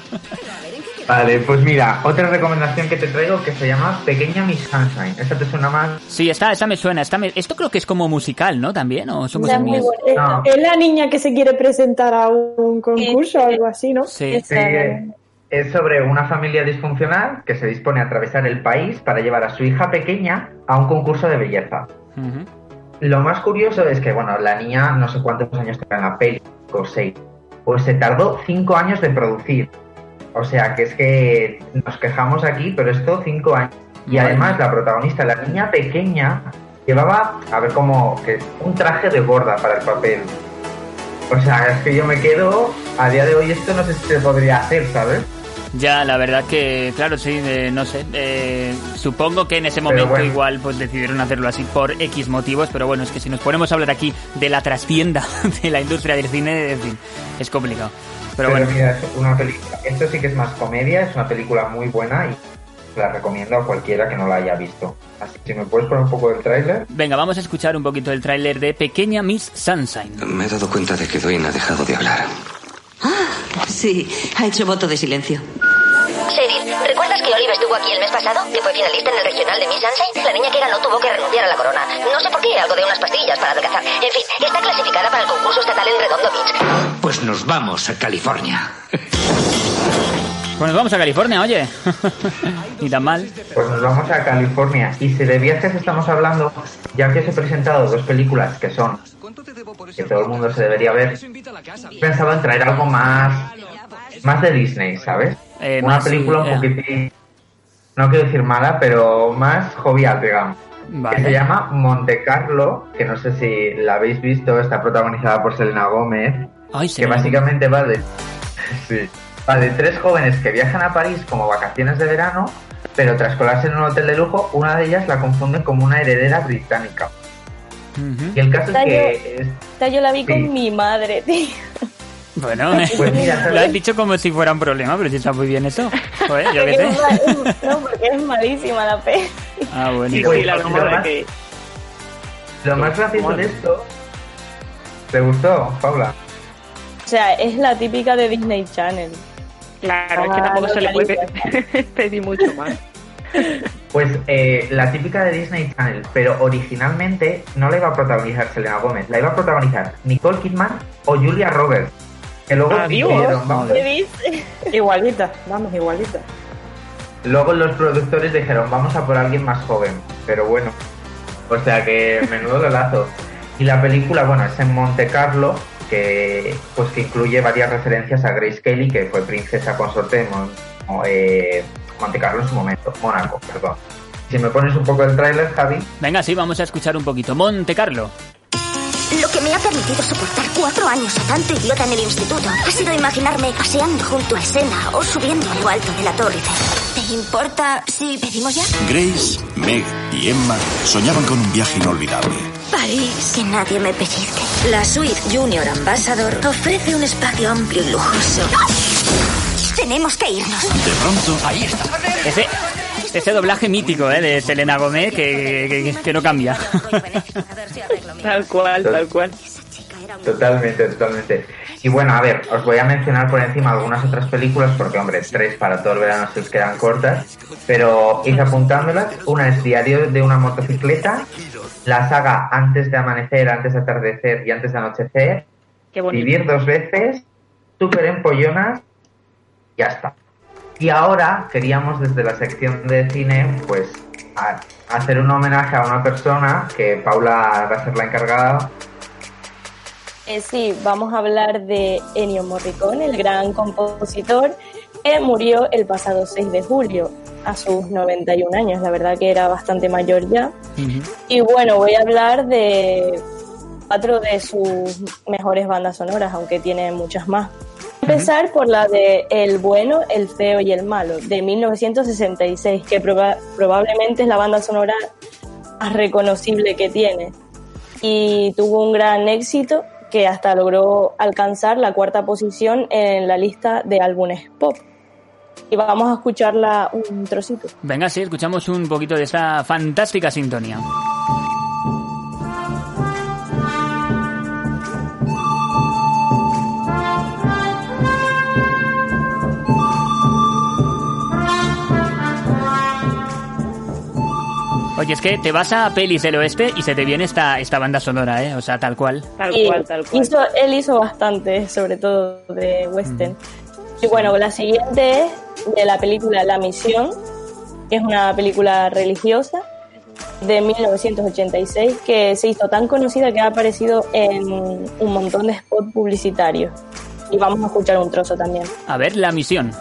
Vale, pues mira, otra recomendación que te traigo que se llama Pequeña Miss Sunshine. ¿Esta te suena más? Sí, esta, esta me suena. Esta me- Esto creo que es como musical, ¿no? También, ¿o son cosas muy buena. Es- la niña que se quiere presentar a un concurso o algo así, ¿no? Sí. Sí, es sobre una familia disfuncional que se dispone a atravesar el país para llevar a su hija pequeña a un concurso de belleza. Lo más curioso es que, bueno, la niña no sé cuántos años tenía en la peli, o seis, pues se tardó cinco años de producir. O sea, que es que nos quejamos aquí, pero esto cinco años. Y además la protagonista, la niña pequeña, llevaba, a ver cómo, que un traje de gorda para el papel. O sea, es que yo me quedo, a día de hoy esto no sé si se podría hacer, ¿sabes? Ya, la verdad que, claro, sí, eh, no sé. eh, supongo que en ese momento bueno. igual pues decidieron hacerlo así por X motivos, pero bueno, es que si nos ponemos a hablar aquí de la trastienda de la industria del cine, en fin, es complicado. Pero, Pero, bueno, mira, es una película. Esto sí que es más comedia, es una película muy buena y la recomiendo a cualquiera que no la haya visto. Así que si me puedes poner un poco del tráiler. venga, vamos a escuchar un poquito el tráiler de Pequeña Miss Sunshine. Me he dado cuenta de que Dwayne ha dejado de hablar. Sí, ha hecho voto de silencio. Sheryl, ¿recuerdas que Olive estuvo aquí el mes pasado? Que fue finalista en el regional de Miss Sunshine. La niña que ganó tuvo que renunciar a la corona. No sé por qué, algo de unas pastillas para adelgazar. En fin, está clasificada para el concurso estatal en Redondo Beach. Pues nos vamos a California. Pues nos vamos a California, oye. Ni tan mal. Pues nos vamos a California. Y si de viajes estamos hablando, ya que os he presentado dos películas que son que todo el mundo se debería ver, he pensado en traer algo más, más de Disney, ¿sabes? Eh, Una más, sí, película un eh. poquitín, no quiero decir mala, pero más jovial, digamos. Vale. Que se llama Monte Carlo, que no sé si la habéis visto, está protagonizada por Selena Gómez, Ay, que básicamente va de, sí, va de tres jóvenes que viajan a París como vacaciones de verano, pero tras colarse en un hotel de lujo, una de ellas la confunden como una heredera británica. Y el caso es Esta yo, que es- esta yo la vi Sí. con mi madre, tío. Bueno, Pues mira, ¿sabes? lo has dicho como si fuera un problema, pero si está muy bien eso. Joder, yo qué sé. no, porque es malísima la peli. Ah, bueno. Sí, Pues, sí, la lo más- que... lo más gracioso de esto... ¿Te gustó, Paula? O sea, es la típica de Disney Channel. Claro, es que Ah, tampoco no, se le puede pedir mucho más. Pues eh, la típica de Disney Channel, pero originalmente no la iba a protagonizar Selena Gómez, la iba a protagonizar Nicole Kidman o Julia Roberts. Que luego Adiós. dijeron, vamos, ¿Qué dice? Igualita, vamos, igualita. luego los productores dijeron, vamos a por alguien más joven, pero bueno, o sea que menudo relazo. Y la película, bueno, es en Monte Carlo, que pues que incluye varias referencias a Grace Kelly, que fue princesa consorte de Mon- eh, Monte Carlo en su momento, Mónaco, perdón. Si me pones un poco el tráiler, Javi. Venga, sí, vamos a escuchar un poquito. Monte Carlo. Lo que me ha permitido soportar cuatro años a tanto idiota en el instituto ha sido imaginarme paseando junto al Sena o subiendo a lo alto de la Torre. ¿Te importa si pedimos ya? Grace, Meg y Emma soñaban con un viaje inolvidable. París. Que nadie me pellizque. La suite Junior Ambassador ofrece un espacio amplio y lujoso. Tenemos que irnos. De pronto, ahí está. Ese, ese doblaje mítico ¿eh? de Selena Gomez que, que- que no cambia. Tal cual, tal cual. Totalmente, totalmente. Y bueno, a ver, os voy a mencionar por encima algunas otras películas, porque, hombre, tres para todo el verano se os quedan cortas, pero ir apuntándolas. Una es Diario de una motocicleta, la saga Antes de amanecer, antes de atardecer y antes de anochecer, Qué. Vivir dos veces, Super Empollonas, ya está. Y ahora queríamos desde la sección de cine, pues, a- hacer un homenaje a una persona que Paula va a ser la encargada Eh, sí, vamos a hablar de Ennio Morricone, el gran compositor que murió el pasado 6 de julio a sus 91 años. La verdad que era bastante mayor ya. Y bueno, voy a hablar de cuatro de sus mejores bandas sonoras, aunque tiene muchas más. Voy a Empezar por la de El bueno, el feo y el malo, de 1966, que proba- probablemente es la banda sonora más reconocible que tiene. Y tuvo un gran éxito que hasta logró alcanzar la cuarta posición en la lista de álbumes pop. Y vamos a escucharla un trocito. Venga, sí, escuchamos un poquito de esa fantástica sintonía. Oye, es que te vas a pelis del oeste y se te viene esta, esta banda sonora, ¿eh? O sea, tal cual. Tal Y cual, tal cual. Hizo, él hizo bastante, sobre todo de western. Y bueno, la siguiente es de la película La Misión, que es una película religiosa de 1986 que se hizo tan conocida que ha aparecido en un montón de spots publicitarios. Y vamos a escuchar un trozo también. A ver, la misión.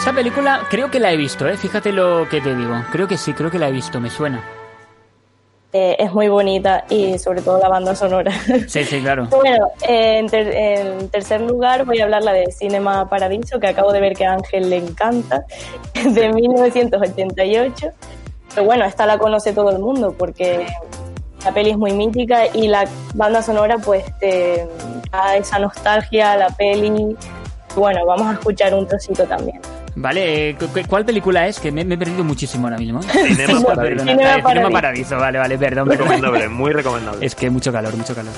Esta película creo que la he visto, ¿eh? Fíjate lo que te digo. Creo que sí, creo que la he visto, me suena. Eh, es muy bonita y sobre todo la banda sonora. Sí, sí, claro. Bueno, eh, en, ter- en tercer lugar voy a hablar la de Cinema Paradiso, que acabo de ver que a Ángel le encanta, de 1988. Pero bueno, esta la conoce todo el mundo porque la peli es muy mítica y la banda sonora pues te da esa nostalgia a la peli. Bueno, vamos a escuchar un trocito también. Vale, cu- cu- ¿cuál película es? Que me, me he perdido muchísimo ahora mismo. Cinema Perdona. Paradiso. Cinema Cinema Paradiso. Vale, vale, perdón. perdón. Recomendable, muy recomendable. Es que mucho calor, mucho calor.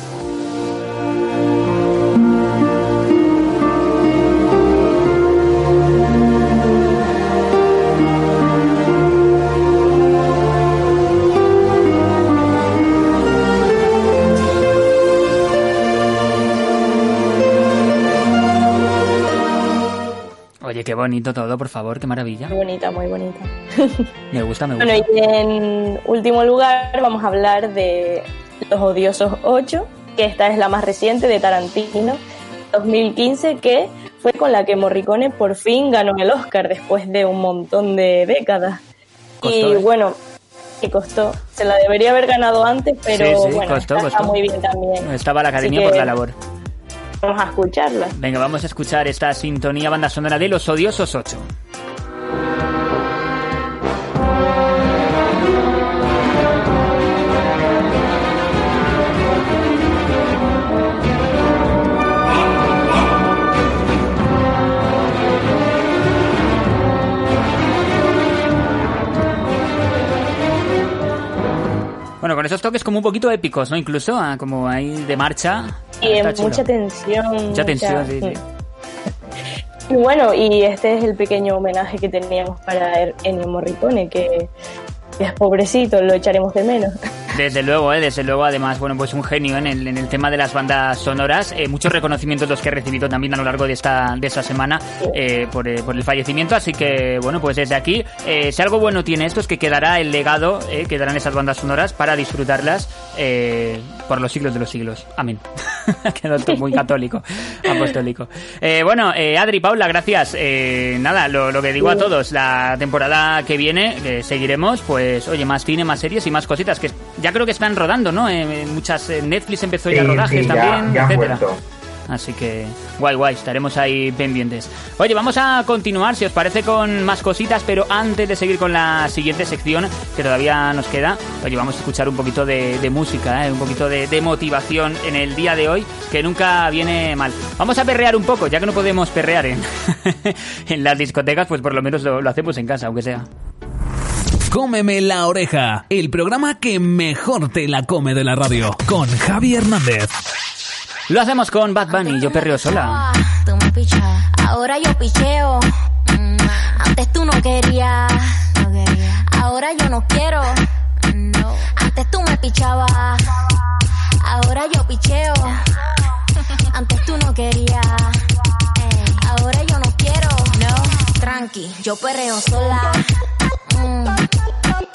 Bonito todo, por favor, qué maravilla. Muy bonita, muy bonita. Me gusta, me gusta. Bueno, y en último lugar vamos a hablar de Los Odiosos 8, que esta es la más reciente de Tarantino, 2015, que fue con la que Morricone por fin ganó el Oscar después de un montón de décadas. Costó, y ¿eh? bueno, que costó. Se la debería haber ganado antes, pero Sí, sí, bueno, costó, está costó. muy bien también. Estaba la academia que por la labor. Vamos a escucharla. Venga, vamos a escuchar esta sintonía banda sonora de Los Odiosos 8. Bueno, con esos toques como un poquito épicos, ¿no? Incluso, ah, como ahí de marcha. Y chulo. mucha tensión. Mucha tensión, sí, sí. Y bueno, y este es el pequeño homenaje que teníamos para Ennio Morricone, que que es pobrecito, lo echaremos de menos. Desde luego, ¿eh? desde luego, además, bueno, pues un genio en el, en el tema de las bandas sonoras. Eh, muchos reconocimientos los que he recibido también a lo largo de esta, de esta semana eh, por, eh, por el fallecimiento. Así que, bueno, pues desde aquí, eh, si algo bueno tiene esto es que quedará el legado, eh, quedarán esas bandas sonoras para disfrutarlas por los siglos de los siglos. Amén. Quedó esto muy católico, apostólico. Eh, bueno, eh, Adri, Paula, gracias. Nada, lo, lo que digo a todos, la temporada que viene seguiremos, pues, oye, más cine, más series y más cositas que ya creo que están rodando, ¿no? Eh, muchas eh, Netflix empezó ya Sí, rodajes sí, ya- también, ya etcétera. Así que guay, guay, estaremos ahí pendientes. Oye, vamos a continuar, si os parece, con más cositas, pero antes de seguir con la siguiente sección, que todavía nos queda, oye, vamos a escuchar un poquito de, de música, ¿eh? un poquito de, de motivación en el día de hoy, que nunca viene mal. Vamos a perrear un poco, ya que no podemos perrear en, en las discotecas, pues por lo menos lo, lo hacemos en casa, aunque sea. Cómeme la oreja, el programa que mejor te la come de la radio, con Javi Hernández. Lo hacemos con Bad Bunny, yo perreo sola. Tú me pichas, ahora yo picheo. Mm, Antes tú no querías, ahora yo no quiero. No. Antes tú me pichabas, ahora yo picheo. Antes tú no querías, ahora yo no quiero. No, tranqui, yo perreo sola. Mm,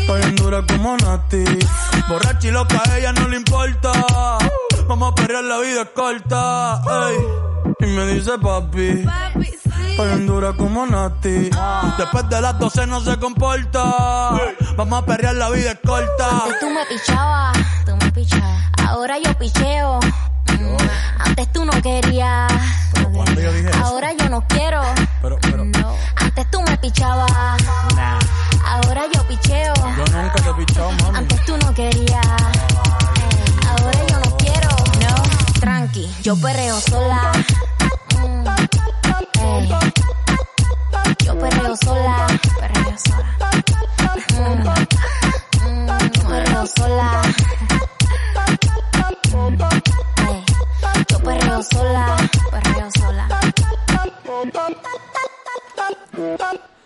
estoy en dura como Nati. Borracha y loca, a ella no le importa. Vamos a perrear, la vida es corta. ey. Y me dice papi, estoy en dura como Nati. Después de las 12 no se comporta. Vamos a perrear, la vida es corta. Antes tú me pichabas, tú me pichabas. Ahora yo picheo. Antes tú no querías. Ahora yo no quiero. No. Antes tú me pichabas. Ahora yo picheo. Yo nunca te he pichado, mami. Antes tú no querías. Ahora yo no quiero. No. Tranqui, yo perreo sola. Mm. Yo perreo sola. Perreo sola. Mm, mm, yo perreo sola. Perreo sola. Perreo sola.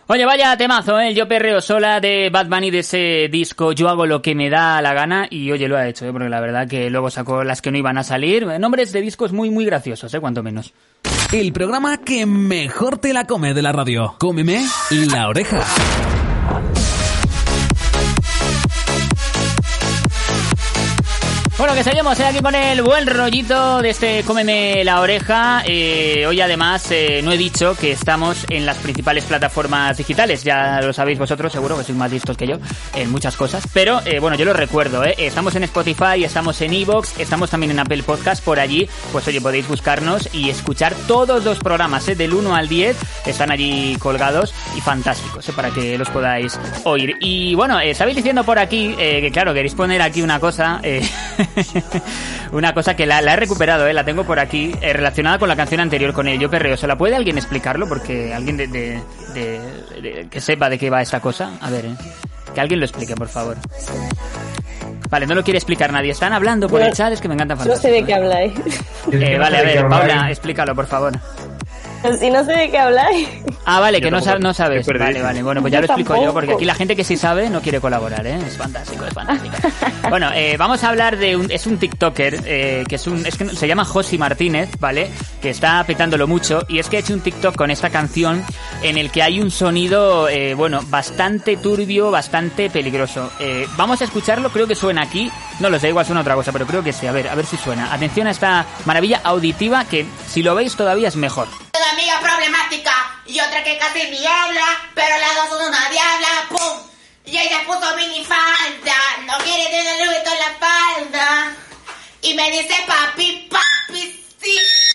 Oye, vaya temazo, ¿eh? Yo perreo sola de Bad Bunny de ese disco Yo hago lo que me da la gana y oye, lo ha hecho, ¿eh? Porque la verdad que luego sacó las que no iban a salir. Nombres de discos muy, muy graciosos, ¿eh? Cuanto menos. El programa que mejor te la come de la radio. Cómeme la oreja. Bueno, que seguimos ¿eh? aquí con el buen rollito de este Cómeme la oreja. Eh, hoy además eh, no he dicho que estamos en las principales plataformas digitales. Ya lo sabéis vosotros, seguro que sois más listos que yo en muchas cosas. Pero eh, bueno, yo lo recuerdo. ¿eh? Estamos en Spotify, estamos en Evox, estamos también en Apple Podcast. Por allí, pues oye, podéis buscarnos y escuchar todos los programas ¿eh? del 1 al 10. Están allí colgados y fantásticos ¿eh? para que los podáis oír. Y bueno, eh, estabais diciendo por aquí que claro, queréis poner aquí una cosa. eh, una cosa que la, la he recuperado, eh, la tengo por aquí, eh, relacionada con la canción anterior, con el Yo Perreo. ¿Se la puede alguien explicarlo? Porque alguien de, de- de- de- que sepa de qué va esta cosa. A ver, eh, que alguien lo explique, por favor. Vale, no lo quiere explicar nadie. Están hablando por el chat, es que me encanta No sé de qué habláis. Eh, vale, a ver. Paula, explícalo, por favor. Si no sé de qué habláis. Ah, vale, Yo que no, sab- no sabes. Vale, vale, bueno, pues ya Yo lo explico yo, porque aquí la gente que sí sabe no quiere colaborar, ¿eh? Es fantástico, es fantástico. Bueno, eh, vamos a hablar de un... Es un TikToker, eh, que es un... Es que se llama Josi Martínez, ¿vale? Que está petándolo mucho, y es que ha hecho un TikTok con esta canción en el que hay un sonido, eh, bueno, bastante turbio, bastante peligroso. Eh, vamos a escucharlo, creo que suena aquí. No lo sé, igual suena otra cosa, pero creo que sí. A ver, a ver si suena. Atención a esta maravilla auditiva que, si lo veis, todavía es mejor. Problemática y otra que casi ni habla, pero las dos son una diabla, ¡pum! Y ella puso minifalda, no quiere tener Louis en la falda. Y me dice papi, papi, sí.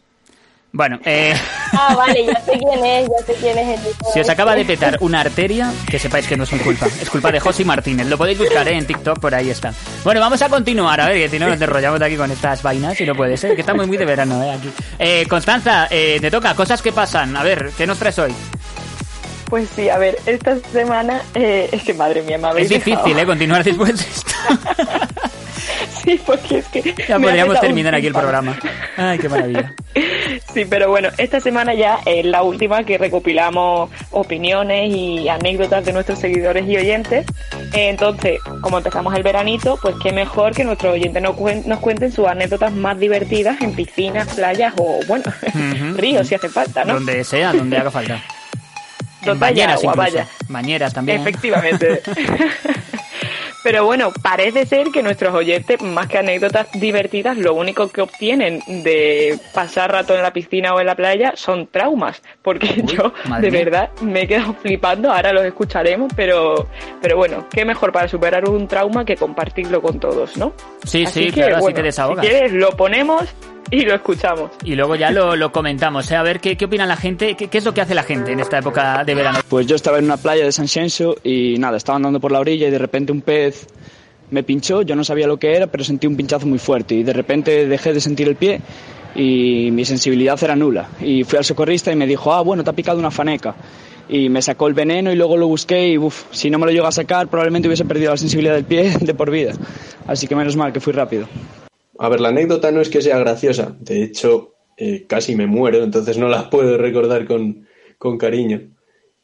Bueno, eh... Ah, vale, ya sé quién es, ya sé quién es el tipo Si os acaba de petar una arteria, que sepáis que no es mi culpa. Es culpa de Josi Martínez. Lo podéis buscar ¿eh? en TikTok, por ahí está. Bueno, vamos a continuar. A ver, que si no nos enrollamos aquí con estas vainas y no puede ser. Que estamos muy de verano, ¿eh? Aquí. Eh, Constanza, eh, te toca. Cosas que pasan. A ver, ¿qué nos traes hoy? Pues sí, a ver, esta semana eh, es que madre mía, me habéis Es difícil, dejado. ¿eh? Continuar después de esto. Sí, porque es que Ya podríamos terminar aquí el programa. Ay, qué maravilla. Sí, pero bueno, esta semana ya es la última que recopilamos opiniones y anécdotas de nuestros seguidores y oyentes. Entonces, como empezamos el veranito, pues qué mejor que nuestros oyentes nos, cuen- nos cuenten sus anécdotas más divertidas en piscinas, playas o, bueno, ríos si hace falta, ¿no? Donde sea, donde haga falta. En bañeras agua, vaya. Bañeras también. ¿eh? Pero bueno, parece ser que nuestros oyentes, más que anécdotas divertidas, lo único que obtienen de pasar rato en la piscina o en la playa son traumas. Porque yo, de mía. verdad, me he quedado flipando. Ahora los escucharemos, pero, pero bueno, qué mejor para superar un trauma que compartirlo con todos, ¿no? Sí, sí, claro, así te desahogas. Si quieres, lo ponemos y lo escuchamos. Y luego ya lo, lo comentamos. ¿eh? A ver qué, qué opina la gente. ¿Qué, qué es lo que hace la gente en esta época de verano? Pues yo estaba en una playa de San Xenxo y nada, estaba andando por la orilla y de repente un pez me pinchó, yo no sabía lo que era, pero sentí un pinchazo muy fuerte y de repente dejé de sentir el pie y mi sensibilidad era nula. Y fui al socorrista y me dijo, ah, bueno, te ha picado una faneca. Y me sacó el veneno y luego lo busqué y uf, si no me lo llega a sacar probablemente hubiese perdido la sensibilidad del pie de por vida. Así que menos mal que fui rápido. A ver, la anécdota no es que sea graciosa, de hecho, eh, casi me muero, entonces no la puedo recordar con, con cariño.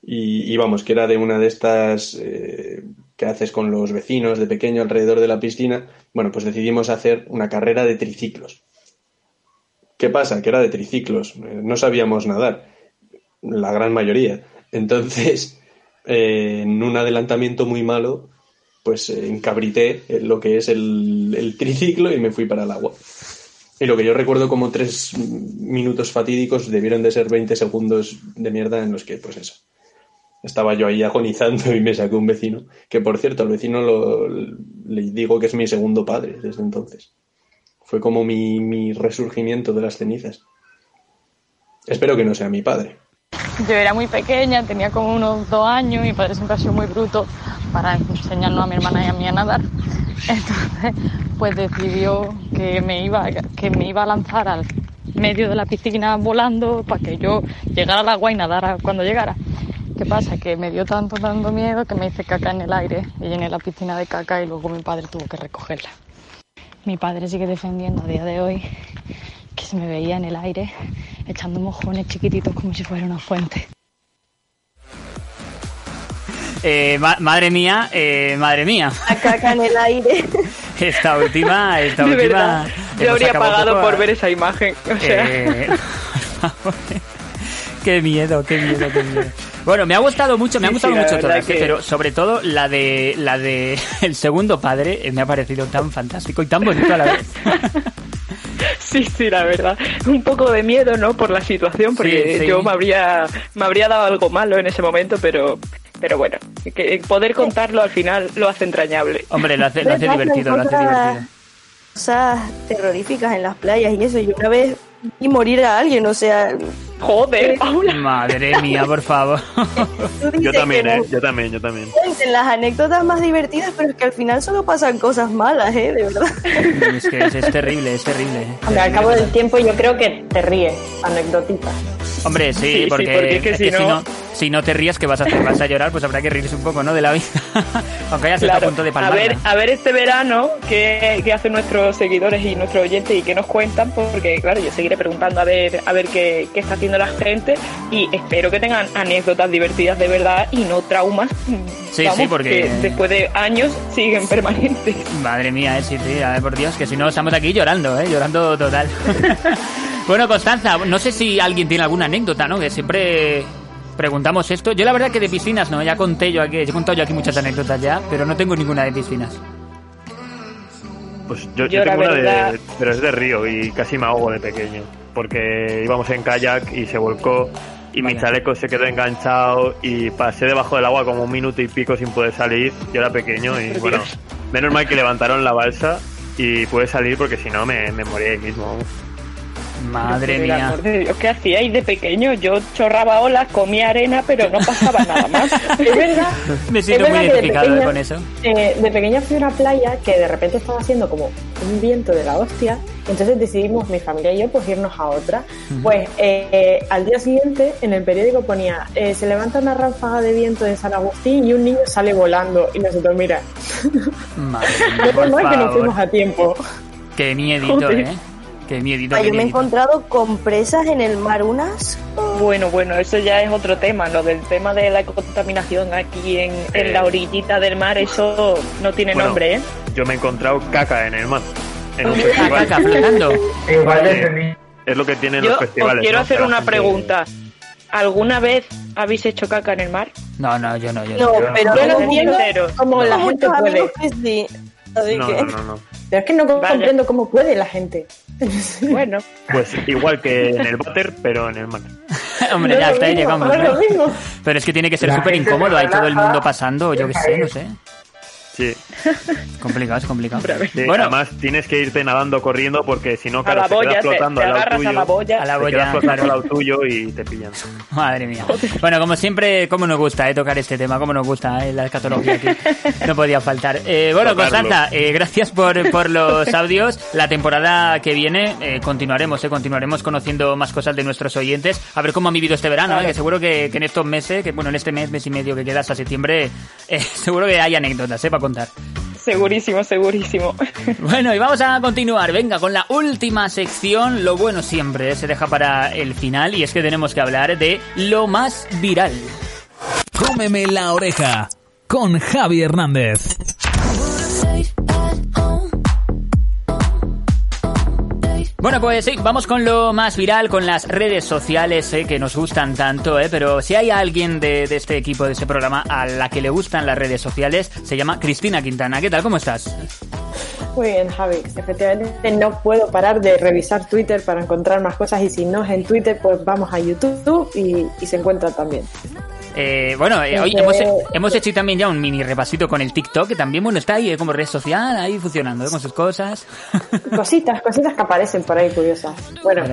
Y, vamos, que era de una de estas eh, que haces con los vecinos de pequeño alrededor de la piscina. Bueno, pues decidimos hacer una carrera de triciclos. ¿Qué pasa? Que era de triciclos, eh, no sabíamos nadar, la gran mayoría. Entonces, en un adelantamiento muy malo, pues eh, encabrité eh, lo que es el, el triciclo y me fui para el agua. Y lo que yo recuerdo como tres minutos fatídicos debieron de ser 20 segundos de mierda en los que, pues eso, estaba yo ahí agonizando y me sacó un vecino, que por cierto, al vecino lo, le digo que es mi segundo padre desde entonces. Fue como mi, mi resurgimiento de las cenizas. Espero que no sea mi padre. Yo era muy pequeña, tenía como unos dos años, mi padre siempre ha sido muy bruto para enseñarnos a mi hermana y a mí a nadar. Entonces, pues decidió que me iba, que me iba a lanzar al medio de la piscina volando para que yo llegara al agua y nadara cuando llegara. ¿Qué pasa? Que me dio tanto, tanto miedo que me hice caca en el aire y llené la piscina de caca y luego mi padre tuvo que recogerla. Mi padre sigue defendiendo a día de hoy que se me veía en el aire echando mojones chiquititos como si fuera una fuente. Eh, ma- madre mía, eh, madre mía. La caca en el aire. Esta última, esta De última. verdad, yo habría pagado poco por a- ver esa imagen. O sea, Eh. Qué miedo, qué miedo, qué miedo. Bueno, me ha gustado mucho, me ha Sí, gustado sí, mucho todas, eh, que- pero sobre todo la de la de el segundo padre eh, me ha parecido tan fantástico y tan bonito a la vez. Sí, sí, la verdad. Un poco de miedo, ¿no? Por la situación, porque Sí, sí. yo me habría, me habría dado algo malo en ese momento, pero, pero bueno, que poder contarlo al final lo hace entrañable. Hombre, lo hace, lo hace ¿Verdad que divertido, lo hace divertido. Cosas terroríficas en las playas y eso. Yo una vez vi morir a alguien, o sea. Joder, Madre mía, por favor. Yo también, ¿eh? Yo también, yo también. En las anécdotas más divertidas, pero es que al final solo pasan cosas malas, ¿eh? De verdad. Es que es, es terrible, es terrible. eh. Hombre, al cabo del tiempo yo creo que te ríes, anecdotita. Hombre, sí, Sí, sí, porque, porque es que es si que si no- si no te ríes, ¿qué vas a hacer? ¿Vas a llorar? Pues habrá que reírse un poco, ¿no? De la vida. Aunque hayas estado a punto de a palmarla. ver, a ver este verano qué, qué hacen nuestros seguidores y nuestros oyentes y qué nos cuentan, porque claro, yo seguiré preguntando a ver, a ver qué, qué está haciendo la gente y espero que tengan anécdotas divertidas de verdad y no traumas. Sí, vamos, sí, porque- que después de años siguen permanentes. Madre mía, eh, sí, sí, a ver, por Dios, que si no estamos aquí llorando, ¿eh? Llorando total. bueno, Constanza, no sé si alguien tiene alguna anécdota, ¿no? Que siempre preguntamos esto. Yo la verdad que de piscinas no, ya conté yo aquí, he contado yo aquí muchas anécdotas ya, pero no tengo ninguna de piscinas. Pues yo, Yo yo la tengo una verdad- de. Pero es de río y casi me ahogo de pequeño. Porque íbamos en kayak y se volcó y mi chaleco se quedó enganchado y pasé debajo del agua como un minuto y pico sin poder salir. Yo era pequeño y bueno, menos mal que levantaron la balsa y pude salir porque si no me, me moría ahí mismo. Madre mía. amor de Dios, ¿qué hacíais de pequeño? Yo chorraba olas, comía arena, pero no pasaba nada más. Es verdad. Me siento muy identificado pequeña- con eso. eh, de pequeña fui a una playa que de repente estaba haciendo como un viento de la hostia. Entonces decidimos, mi familia y yo, pues irnos a otra. Pues eh, al día siguiente en el periódico ponía, eh, se levanta una ráfaga de viento en San Agustín y un niño sale volando. Y nosotros, mira, Madre mía, por que nos fuimos a tiempo. Qué miedito, Joder. ¿eh? Qué miedito, Ah, qué yo me he encontrado con presas en el mar unas. Bueno, bueno, eso ya es otro tema, lo del tema de la contaminación aquí en, en Eh. la orillita del mar, eso no tiene Bueno, nombre, ¿eh? Yo me he encontrado caca en el mar. En un festival. caca flotando. Igual Sí, desde Es lo que tienen Yo los os festivales. quiero ¿no? hacer una pregunta. ¿Alguna vez habéis hecho caca en el mar? No, no, yo no, yo No, no. pero Yo no Sean entiendo cómo la gente muchos puede. amigos que sí. Así No, que- no, no, no. Pero es que no comprendo cómo puede la gente. Bueno, Pues igual que en el váter, pero en el mar. Hombre, No ya es hasta lo ahí llegamos. no. Pero es que tiene que ser súper incómodo, hay todo el mundo pasando, yo qué sé, no sé. Sí. Complicado, es complicado. Sí, Bueno, Además, tienes que irte nadando corriendo porque si no, claro, la se boya, queda te, flotando te al lado tuyo. a la boya. a la te quedas al lado tuyo y te pillan. Madre mía. Bueno, como siempre, cómo nos gusta eh, tocar este tema, cómo nos gusta eh, la escatología aquí. No podía faltar. Eh, bueno, Tocarlo. Constanza, eh, gracias por, por los audios. La temporada que viene eh, continuaremos, eh, continuaremos conociendo más cosas de nuestros oyentes. A ver cómo han vivido este verano, eh, que seguro que, que en estos meses, que bueno, en este mes, mes y medio que queda hasta septiembre, eh, seguro que hay anécdotas eh, para contar. Segurísimo, segurísimo. Bueno, y vamos a continuar, venga, con la última sección. Lo bueno siempre eh, se deja para el final y es que tenemos que hablar de lo más viral. Cómeme la oreja con Javi Hernández. Bueno, pues sí, vamos con lo más viral, con las redes sociales eh, que nos gustan tanto, eh, pero si hay alguien de, este equipo, de este programa, a la que le gustan las redes sociales, se llama Cristina Quintana. ¿Qué tal? ¿Cómo estás? Muy bien, Javi. Efectivamente, no puedo parar de revisar Twitter para encontrar más cosas y si no es en Twitter, pues vamos a YouTube y se encuentra también. Eh, bueno, eh, hoy hemos, hemos hecho también ya un mini repasito con el TikTok, que también, bueno, está ahí eh, como red social, ahí funcionando, eh, con sus cosas. Cositas, cositas que aparecen por ahí curiosas. Bueno,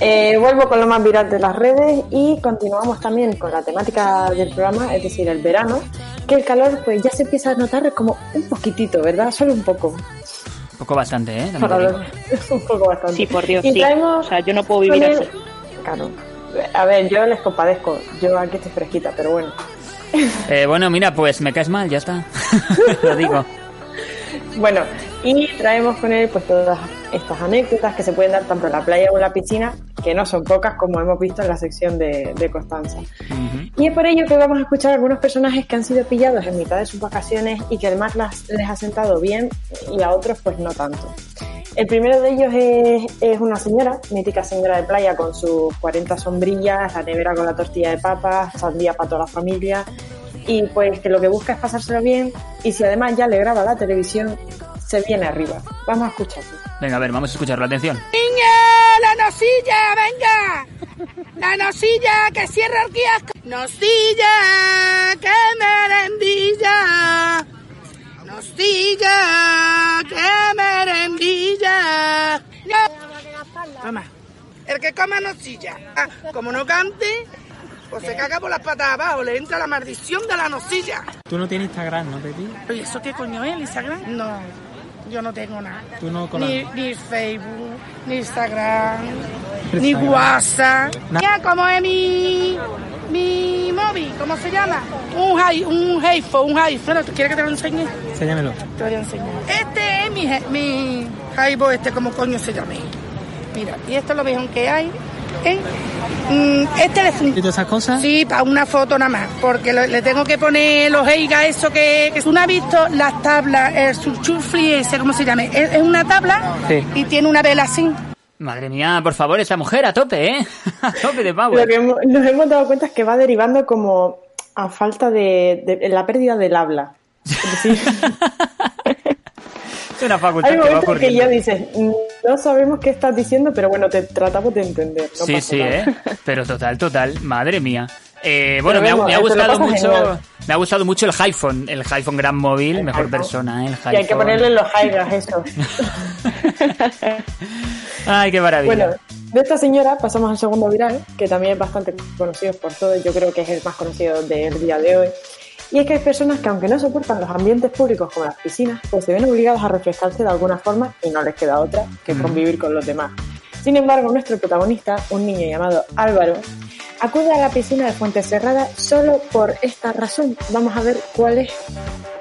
eh, vuelvo con lo más viral de las redes y continuamos también con la temática del programa, es decir, el verano, que el calor pues ya se empieza a notar como un poquitito, ¿verdad? Solo un poco. Un poco bastante, ¿eh? Un poco bastante. Sí, por Dios, Y sí. traemos O sea, yo no puedo vivir el- así. Claro. A ver, yo les compadezco. Yo aquí estoy fresquita, pero bueno. Eh, bueno, mira, pues me caes mal, ya está. Lo digo. Bueno, y traemos con él pues todas estas anécdotas que se pueden dar tanto en la playa o en la piscina, que no son pocas como hemos visto en la sección de, de Constanza. Y es por ello que vamos a escuchar algunos personajes que han sido pillados en mitad de sus vacaciones y que además las- les ha sentado bien y a otros pues no tanto. El primero de ellos es, es una señora, mítica señora de playa con sus 40 sombrillas, la nevera con la tortilla de papas, sandía para toda la familia y pues que lo que busca es pasárselo bien y si además ya le graba la televisión, se viene arriba. Vamos a escucharlo. Venga, a ver, vamos a escucharlo, atención. ¡Niña! ¡La nosilla! ¡Venga! ¡La nosilla que cierra el kiosco! ¡Nosilla! ¡Que merendilla! ¡Nosilla! ¡Que merendilla! Toma. El que coma nosilla, ah, como no cante, pues se caga por las patas abajo, le entra la maldición de la nosilla. Tú no tienes Instagram, ¿no, Pepi? ¿Y eso qué coño es, el Instagram? No, yo no tengo nada. Tú no Ni, ni Facebook, ni Instagram, Instagram. ni WhatsApp. Na- Ya, como es mi, mi móvil, ¿cómo se llama? Un hi, un iPhone, un iPhone. ¿Tú quieres que te lo enseñe? Enséñamelo. Te voy a enseñar. Este es mi, mi iPhone, este como coño se llame. Mira, y esto es lo mejor que hay. ¿Eh? Mm, este teléfono. ¿Y todas esas cosas? Sí, para una foto nada más, porque lo- le tengo que poner los eigas, eso que, que tú no has visto las tablas, el surchufli ese, ¿cómo se llama? Es, es una tabla Sí. y tiene una vela así. Madre mía, por favor, esta mujer a tope, ¿eh? A tope de Lo power. que hemos- nos hemos dado cuenta es que va derivando como a falta de, de- la pérdida del habla. Es decir, Es una facultad hay que va que ya dices, "Mm, no sabemos qué estás diciendo, pero bueno, te tratamos de entender. no sí, sí, nada". ¿eh? Pero total, total. Madre mía. Eh, bueno, me ha, me lo gustado mucho. genial. Me ha gustado mucho el iPhone, el iPhone Gran Móvil, mejor iPhone. persona, ¿eh? el iPhone. Y hay que ponerle los highgas, eso. Ay, qué maravilla. Bueno, de esta señora pasamos al segundo viral, que también es bastante conocido por todos, yo creo que es el más conocido del día de hoy. Y es que hay personas que aunque no soportan los ambientes públicos como las piscinas, pues se ven obligados a refrescarse de alguna forma y no les queda otra que convivir con los demás. Sin embargo, nuestro protagonista, un niño llamado Álvaro, acude a la piscina de Fuente Cerrada solo por esta razón. Vamos a ver cuál es.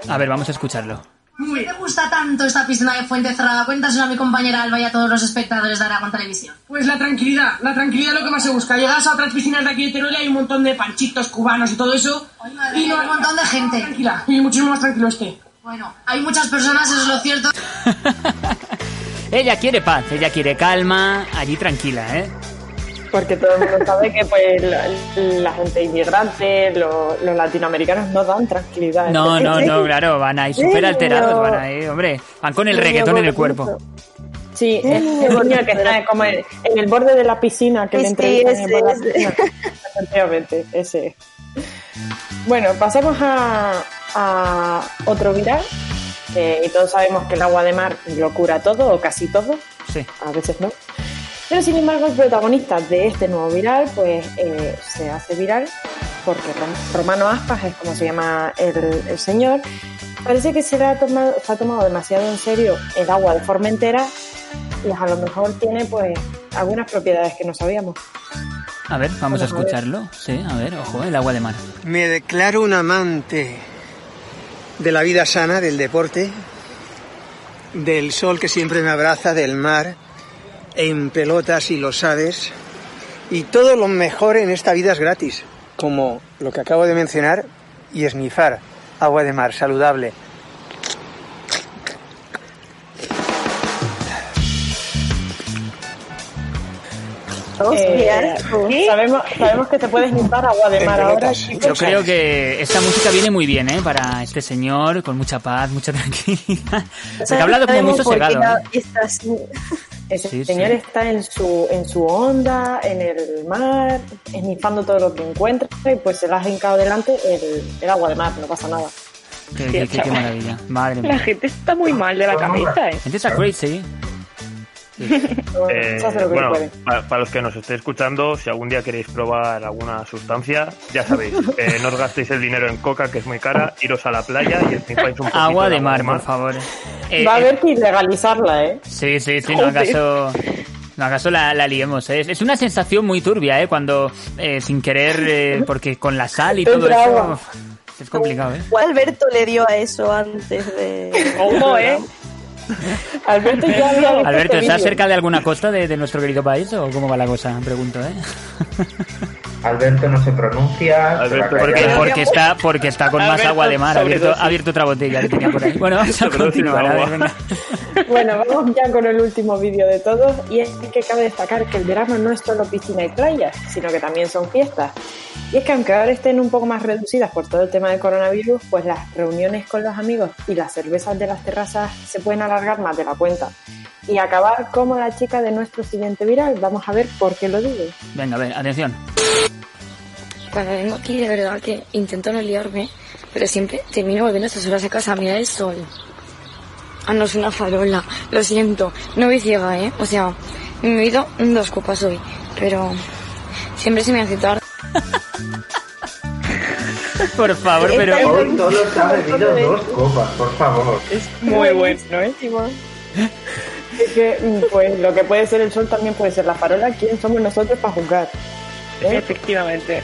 A ver, vamos a escucharlo. ¿Por qué te gusta tanto esta piscina de Fuente Cerrada? Cuéntaselo a mi compañera Alba y a todos los espectadores de Aragón Televisión. Pues la tranquilidad, la tranquilidad es lo que más se busca. Llegas a otras piscinas de aquí de Teruel y hay un montón de panchitos cubanos y todo eso. Y no, un montón de gente. Tranquila, y muchísimo más tranquilo este. Bueno, hay muchas personas, eso es lo cierto. Ella quiere paz, ella quiere calma, allí tranquila, ¿eh? Porque todo el mundo sabe que pues la, la gente inmigrante, lo- los latinoamericanos no dan tranquilidad. No, no, no, claro, van ahí Sí, súper alterados, van ahí, hombre. Van con el Sí, reggaetón en el cuerpo. Sí, Sí, es que está como en, en el borde de la piscina, que Sí, le sí, entrevistan en el ese, la ese. piscina. Efectivamente, ese. es. Bueno, pasamos a, a otro viral. eh, y todos sabemos que el agua de mar lo cura todo, o casi todo. Sí. A veces no. Pero sin embargo, el protagonista de este nuevo viral, pues eh, se hace viral porque Rom- Romano Aspas es como se llama el, el señor. Parece que se, le ha tomado, se ha tomado demasiado en serio el agua de Formentera y a lo mejor tiene pues algunas propiedades que no sabíamos. A ver, vamos a escucharlo. Sí, a ver, ojo, el agua de mar. Me declaro un amante de la vida sana, del deporte, del sol que siempre me abraza, del mar, en pelotas y lo sabes. Y todo lo mejor en esta vida es gratis, como lo que acabo de mencionar y esnifar agua de mar saludable. Eh, sabemos, sabemos que te puedes limpiar agua de mar ahora. Yo creo que esta música viene muy bien, ¿eh? Para este señor, con mucha paz, mucha tranquilidad. Se ha hablado como muy sosegado. ¿eh? Ese Sí, señor sí. está en su, en su onda, en el mar, esnifando todo lo que encuentra y pues se le ha hincado delante el, el agua de mar, no pasa nada. Qué, qué- qué- qué maravilla. Madre mía. La gente está muy mal de la cabeza, ¿eh? La gente está crazy. Eh, bueno, para, los que nos estéis escuchando, si algún día queréis probar alguna sustancia, ya sabéis, eh, no os gastéis el dinero en coca, que es muy cara, iros a la playa y esnifáis un poquito Agua de el mar, por favor. Eh, Va a eh, haber que ilegalizarla, ¿eh? Sí, sí, sí, no acaso... No acaso la, la liemos, ¿eh? Es- una sensación muy turbia, ¿eh? Cuando eh, sin querer, eh, porque con la sal y todo eso... Es complicado, ¿eh? Alberto le dio a eso antes de. Ojo, ¿eh? Alberto ya había Alberto, ¿estás cerca de alguna costa de, de nuestro querido país o cómo va la cosa? Pregunto, ¿eh? Alberto no se pronuncia. se va a Porque, está porque está con más Alberto, agua de mar, ha abierto, ha abierto otra botella que tenía por ahí. Bueno, vamos a continuar, a ver. Bueno, vamos ya con el último vídeo de todos y es que cabe destacar que el verano no es solo piscina y playa, sino que también son fiestas. Y es que aunque ahora estén un poco más reducidas por todo el tema del coronavirus, pues las reuniones con los amigos y las cervezas de las terrazas se pueden alargar más de la cuenta. Y acabar como la chica de nuestro siguiente viral. Vamos a ver por qué lo digo. Venga, a ver, atención. Cuando vengo aquí, de verdad que intento no liarme, pero siempre termino volviendo a estas horas a casa a mirar el sol. Ah, no, es una farola. Lo siento. No voy ciega, ¿eh? O sea, me he bebido dos copas hoy, pero siempre se me hace tarde. Por favor, pero... Hoy solo se ha bebido dos copas, por favor. Muy bueno, ¿eh? Es que, mm, pues, lo que puede ser el sol también puede ser la farola. ¿Quién somos nosotros para juzgar? Efectivamente.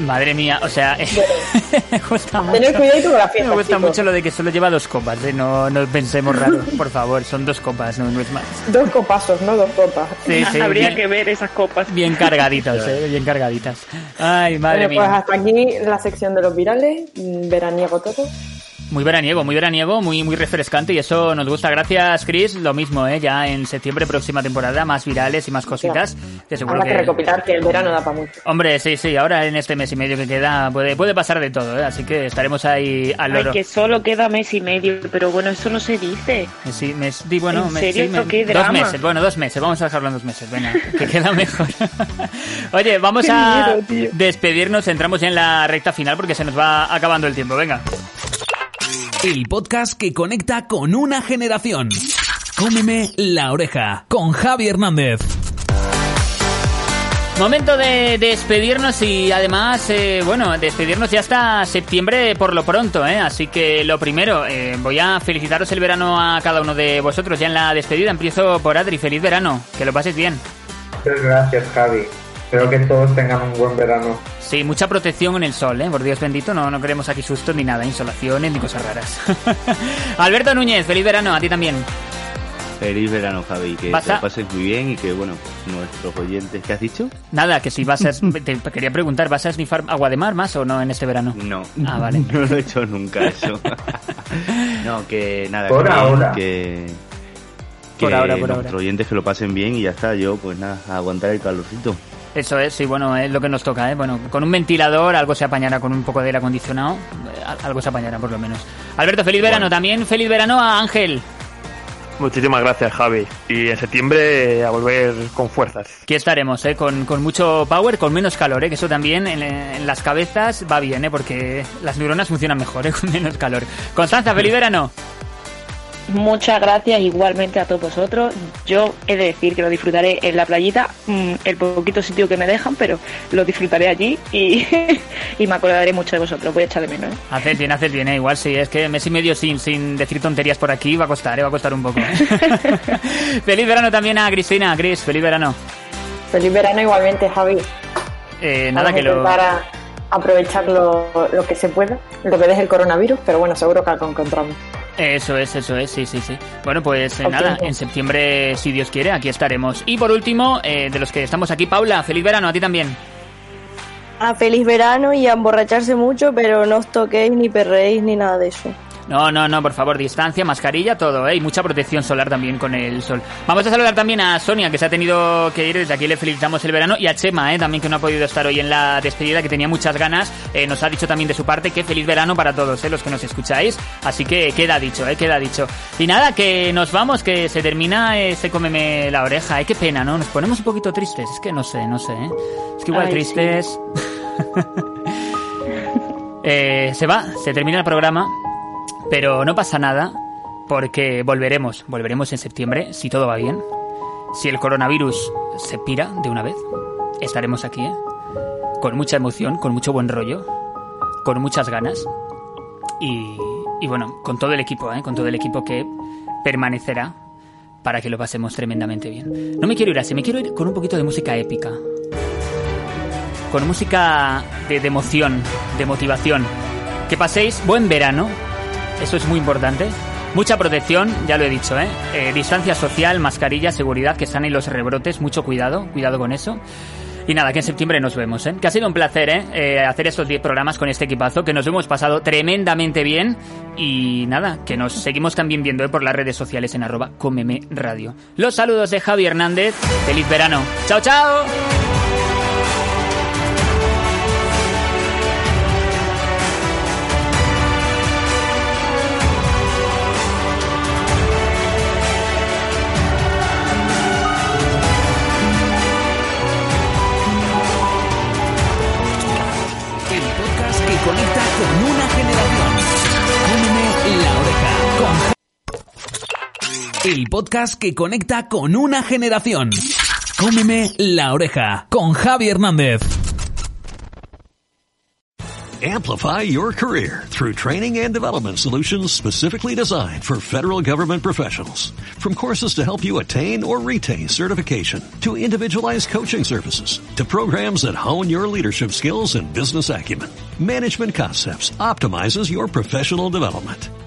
Madre mía, o sea, me gusta mucho, Tened cuidadito con la fiesta, me gusta chicos. mucho lo de que solo lleva dos copas, ¿eh? no, no pensemos raro, por favor, son dos copas, no, no es más. Dos copazos, no dos copas. Sí, sí, Habría bien- que ver esas copas. Bien cargaditas, ¿eh? bien cargaditas. Ay, madre Bueno, pues mía. hasta aquí la sección de los virales, veraniego todo. Muy veraniego, muy veraniego, muy, muy refrescante y eso nos gusta. Gracias, Chris. Lo mismo, ¿eh? Ya en septiembre, próxima temporada, más virales y más cositas. Que seguro Habrá que que... recopilar que el verano da para mucho. Hombre, sí, sí, ahora en este mes y medio que queda puede, puede pasar de todo, ¿eh? Así que estaremos ahí al Ay, loro. que solo queda mes y medio, pero bueno, eso no se dice. Sí, mes, di, bueno, ¿En mes- serio? sí, me- ¿Esto qué dos meses, bueno, dos meses, vamos a dejarlo en dos meses, venga, que queda mejor. Oye, vamos Qué a miedo, despedirnos, entramos ya en la recta final porque se nos va acabando el tiempo, venga. El podcast que conecta con una generación. Cómeme la oreja con Javi Hernández. Momento de despedirnos y además, eh, bueno, despedirnos ya hasta septiembre por lo pronto, ¿eh? Así que lo primero, eh, voy a felicitaros el verano a cada uno de vosotros ya en la despedida. Empiezo por Adri, feliz verano, que lo pases bien. Muchas gracias, Javi. Espero que todos tengan un buen verano. Sí, mucha protección en el sol, ¿eh? Por Dios bendito, no, no queremos aquí sustos ni nada, insolaciones ni cosas raras. Alberto Núñez, feliz verano, a ti también. Feliz verano, Javi. Que te lo pases muy bien y que, bueno, nuestros oyentes, ¿qué has dicho? Nada, que si vas a... Te quería preguntar, ¿vas a snifar agua de mar más o no en este verano? No. Ah, vale. No lo he hecho nunca eso. no, que nada. Por que, ahora. Que, Por ahora, por nuestros ahora. oyentes que lo pasen bien y ya está. Yo, pues nada, a aguantar el calorcito. Eso es, sí, bueno, es lo que nos toca, ¿eh? Bueno, con un ventilador algo se apañará, con un poco de aire acondicionado, eh, al- algo se apañará por lo menos. Alberto, feliz verano también, feliz verano a Ángel. Muchísimas gracias, Javi. Y en septiembre a volver con fuerzas. Aquí estaremos, ¿eh? Con, con mucho power, con menos calor, ¿eh? Que eso también en, en las cabezas va bien, ¿eh? Porque las neuronas funcionan mejor, ¿eh? Con menos calor. Constanza, feliz verano. Muchas gracias igualmente a todos vosotros. Yo he de decir que lo disfrutaré en la playita, mm, el poquito sitio que me dejan, pero lo disfrutaré allí y, y me acordaré mucho de vosotros. Voy a echar de menos. ¿eh? Haces bien, haces bien, ¿eh? Igual sí, es que mes y medio sin, sin decir tonterías por aquí va a costar, ¿eh? Va a costar un poco. feliz verano también a Cristina, Cris, feliz verano. Feliz verano igualmente, Javi. Eh, nada Vamos que lo... intentar a- aprovechar lo, lo que se pueda, lo que deje el coronavirus, pero bueno, seguro que algo encontramos. Eso es, eso es, sí, sí, sí. Bueno, pues eh, nada, en septiembre, si Dios quiere, aquí estaremos. Y por último, eh, de los que estamos aquí, Paula, feliz verano, a ti también. A feliz verano y a emborracharse mucho, pero no os toquéis ni perréis ni nada de eso. No, no, no, por favor, distancia, mascarilla, todo, ¿eh? Y mucha protección solar también con el sol. Vamos a saludar también a Sonia, que se ha tenido que ir, desde aquí le felicitamos el verano, y a Chema, ¿eh? También que no ha podido estar hoy en la despedida, que tenía muchas ganas. Eh, nos ha dicho también de su parte que feliz verano para todos, ¿eh? Los que nos escucháis. Así que queda dicho, ¿eh? Queda dicho. Y nada, que nos vamos, que se termina ese cómeme la oreja, ¿eh? Qué pena, ¿no? Nos ponemos un poquito tristes, es que no sé, no sé, ¿eh? Es que igual Ay, tristes... Eh, se va, se termina el programa, pero no pasa nada porque volveremos, volveremos en septiembre si todo va bien. Si el coronavirus se pira de una vez, estaremos aquí, ¿eh? con mucha emoción, con mucho buen rollo, con muchas ganas y, bueno, con todo el equipo, ¿eh? con todo el equipo que permanecerá para que lo pasemos tremendamente bien. No me quiero ir así, me quiero ir con un poquito de música épica con música de, de emoción, de motivación. Que paséis buen verano, eso es muy importante. Mucha protección, ya lo he dicho, ¿eh? Eh, distancia social, mascarilla, seguridad, que están ahí los rebrotes, mucho cuidado, cuidado con eso. Y nada, que en septiembre nos vemos, ¿eh? Que ha sido un placer, ¿eh? Eh, hacer estos 10 programas con este equipazo, que nos hemos pasado tremendamente bien. Y nada, que nos seguimos también viendo ¿eh? por las redes sociales en arroba Cómeme Radio. Los saludos de Javi Hernández. Feliz verano. ¡Chao, chao! El podcast que conecta con una generación. Cómeme la oreja con Javi Hernández. Amplify your career through training and development solutions specifically designed for federal government professionals. From courses to help you attain or retain certification, to individualized coaching services, to programs that hone your leadership skills and business acumen, Management Concepts optimizes your professional development.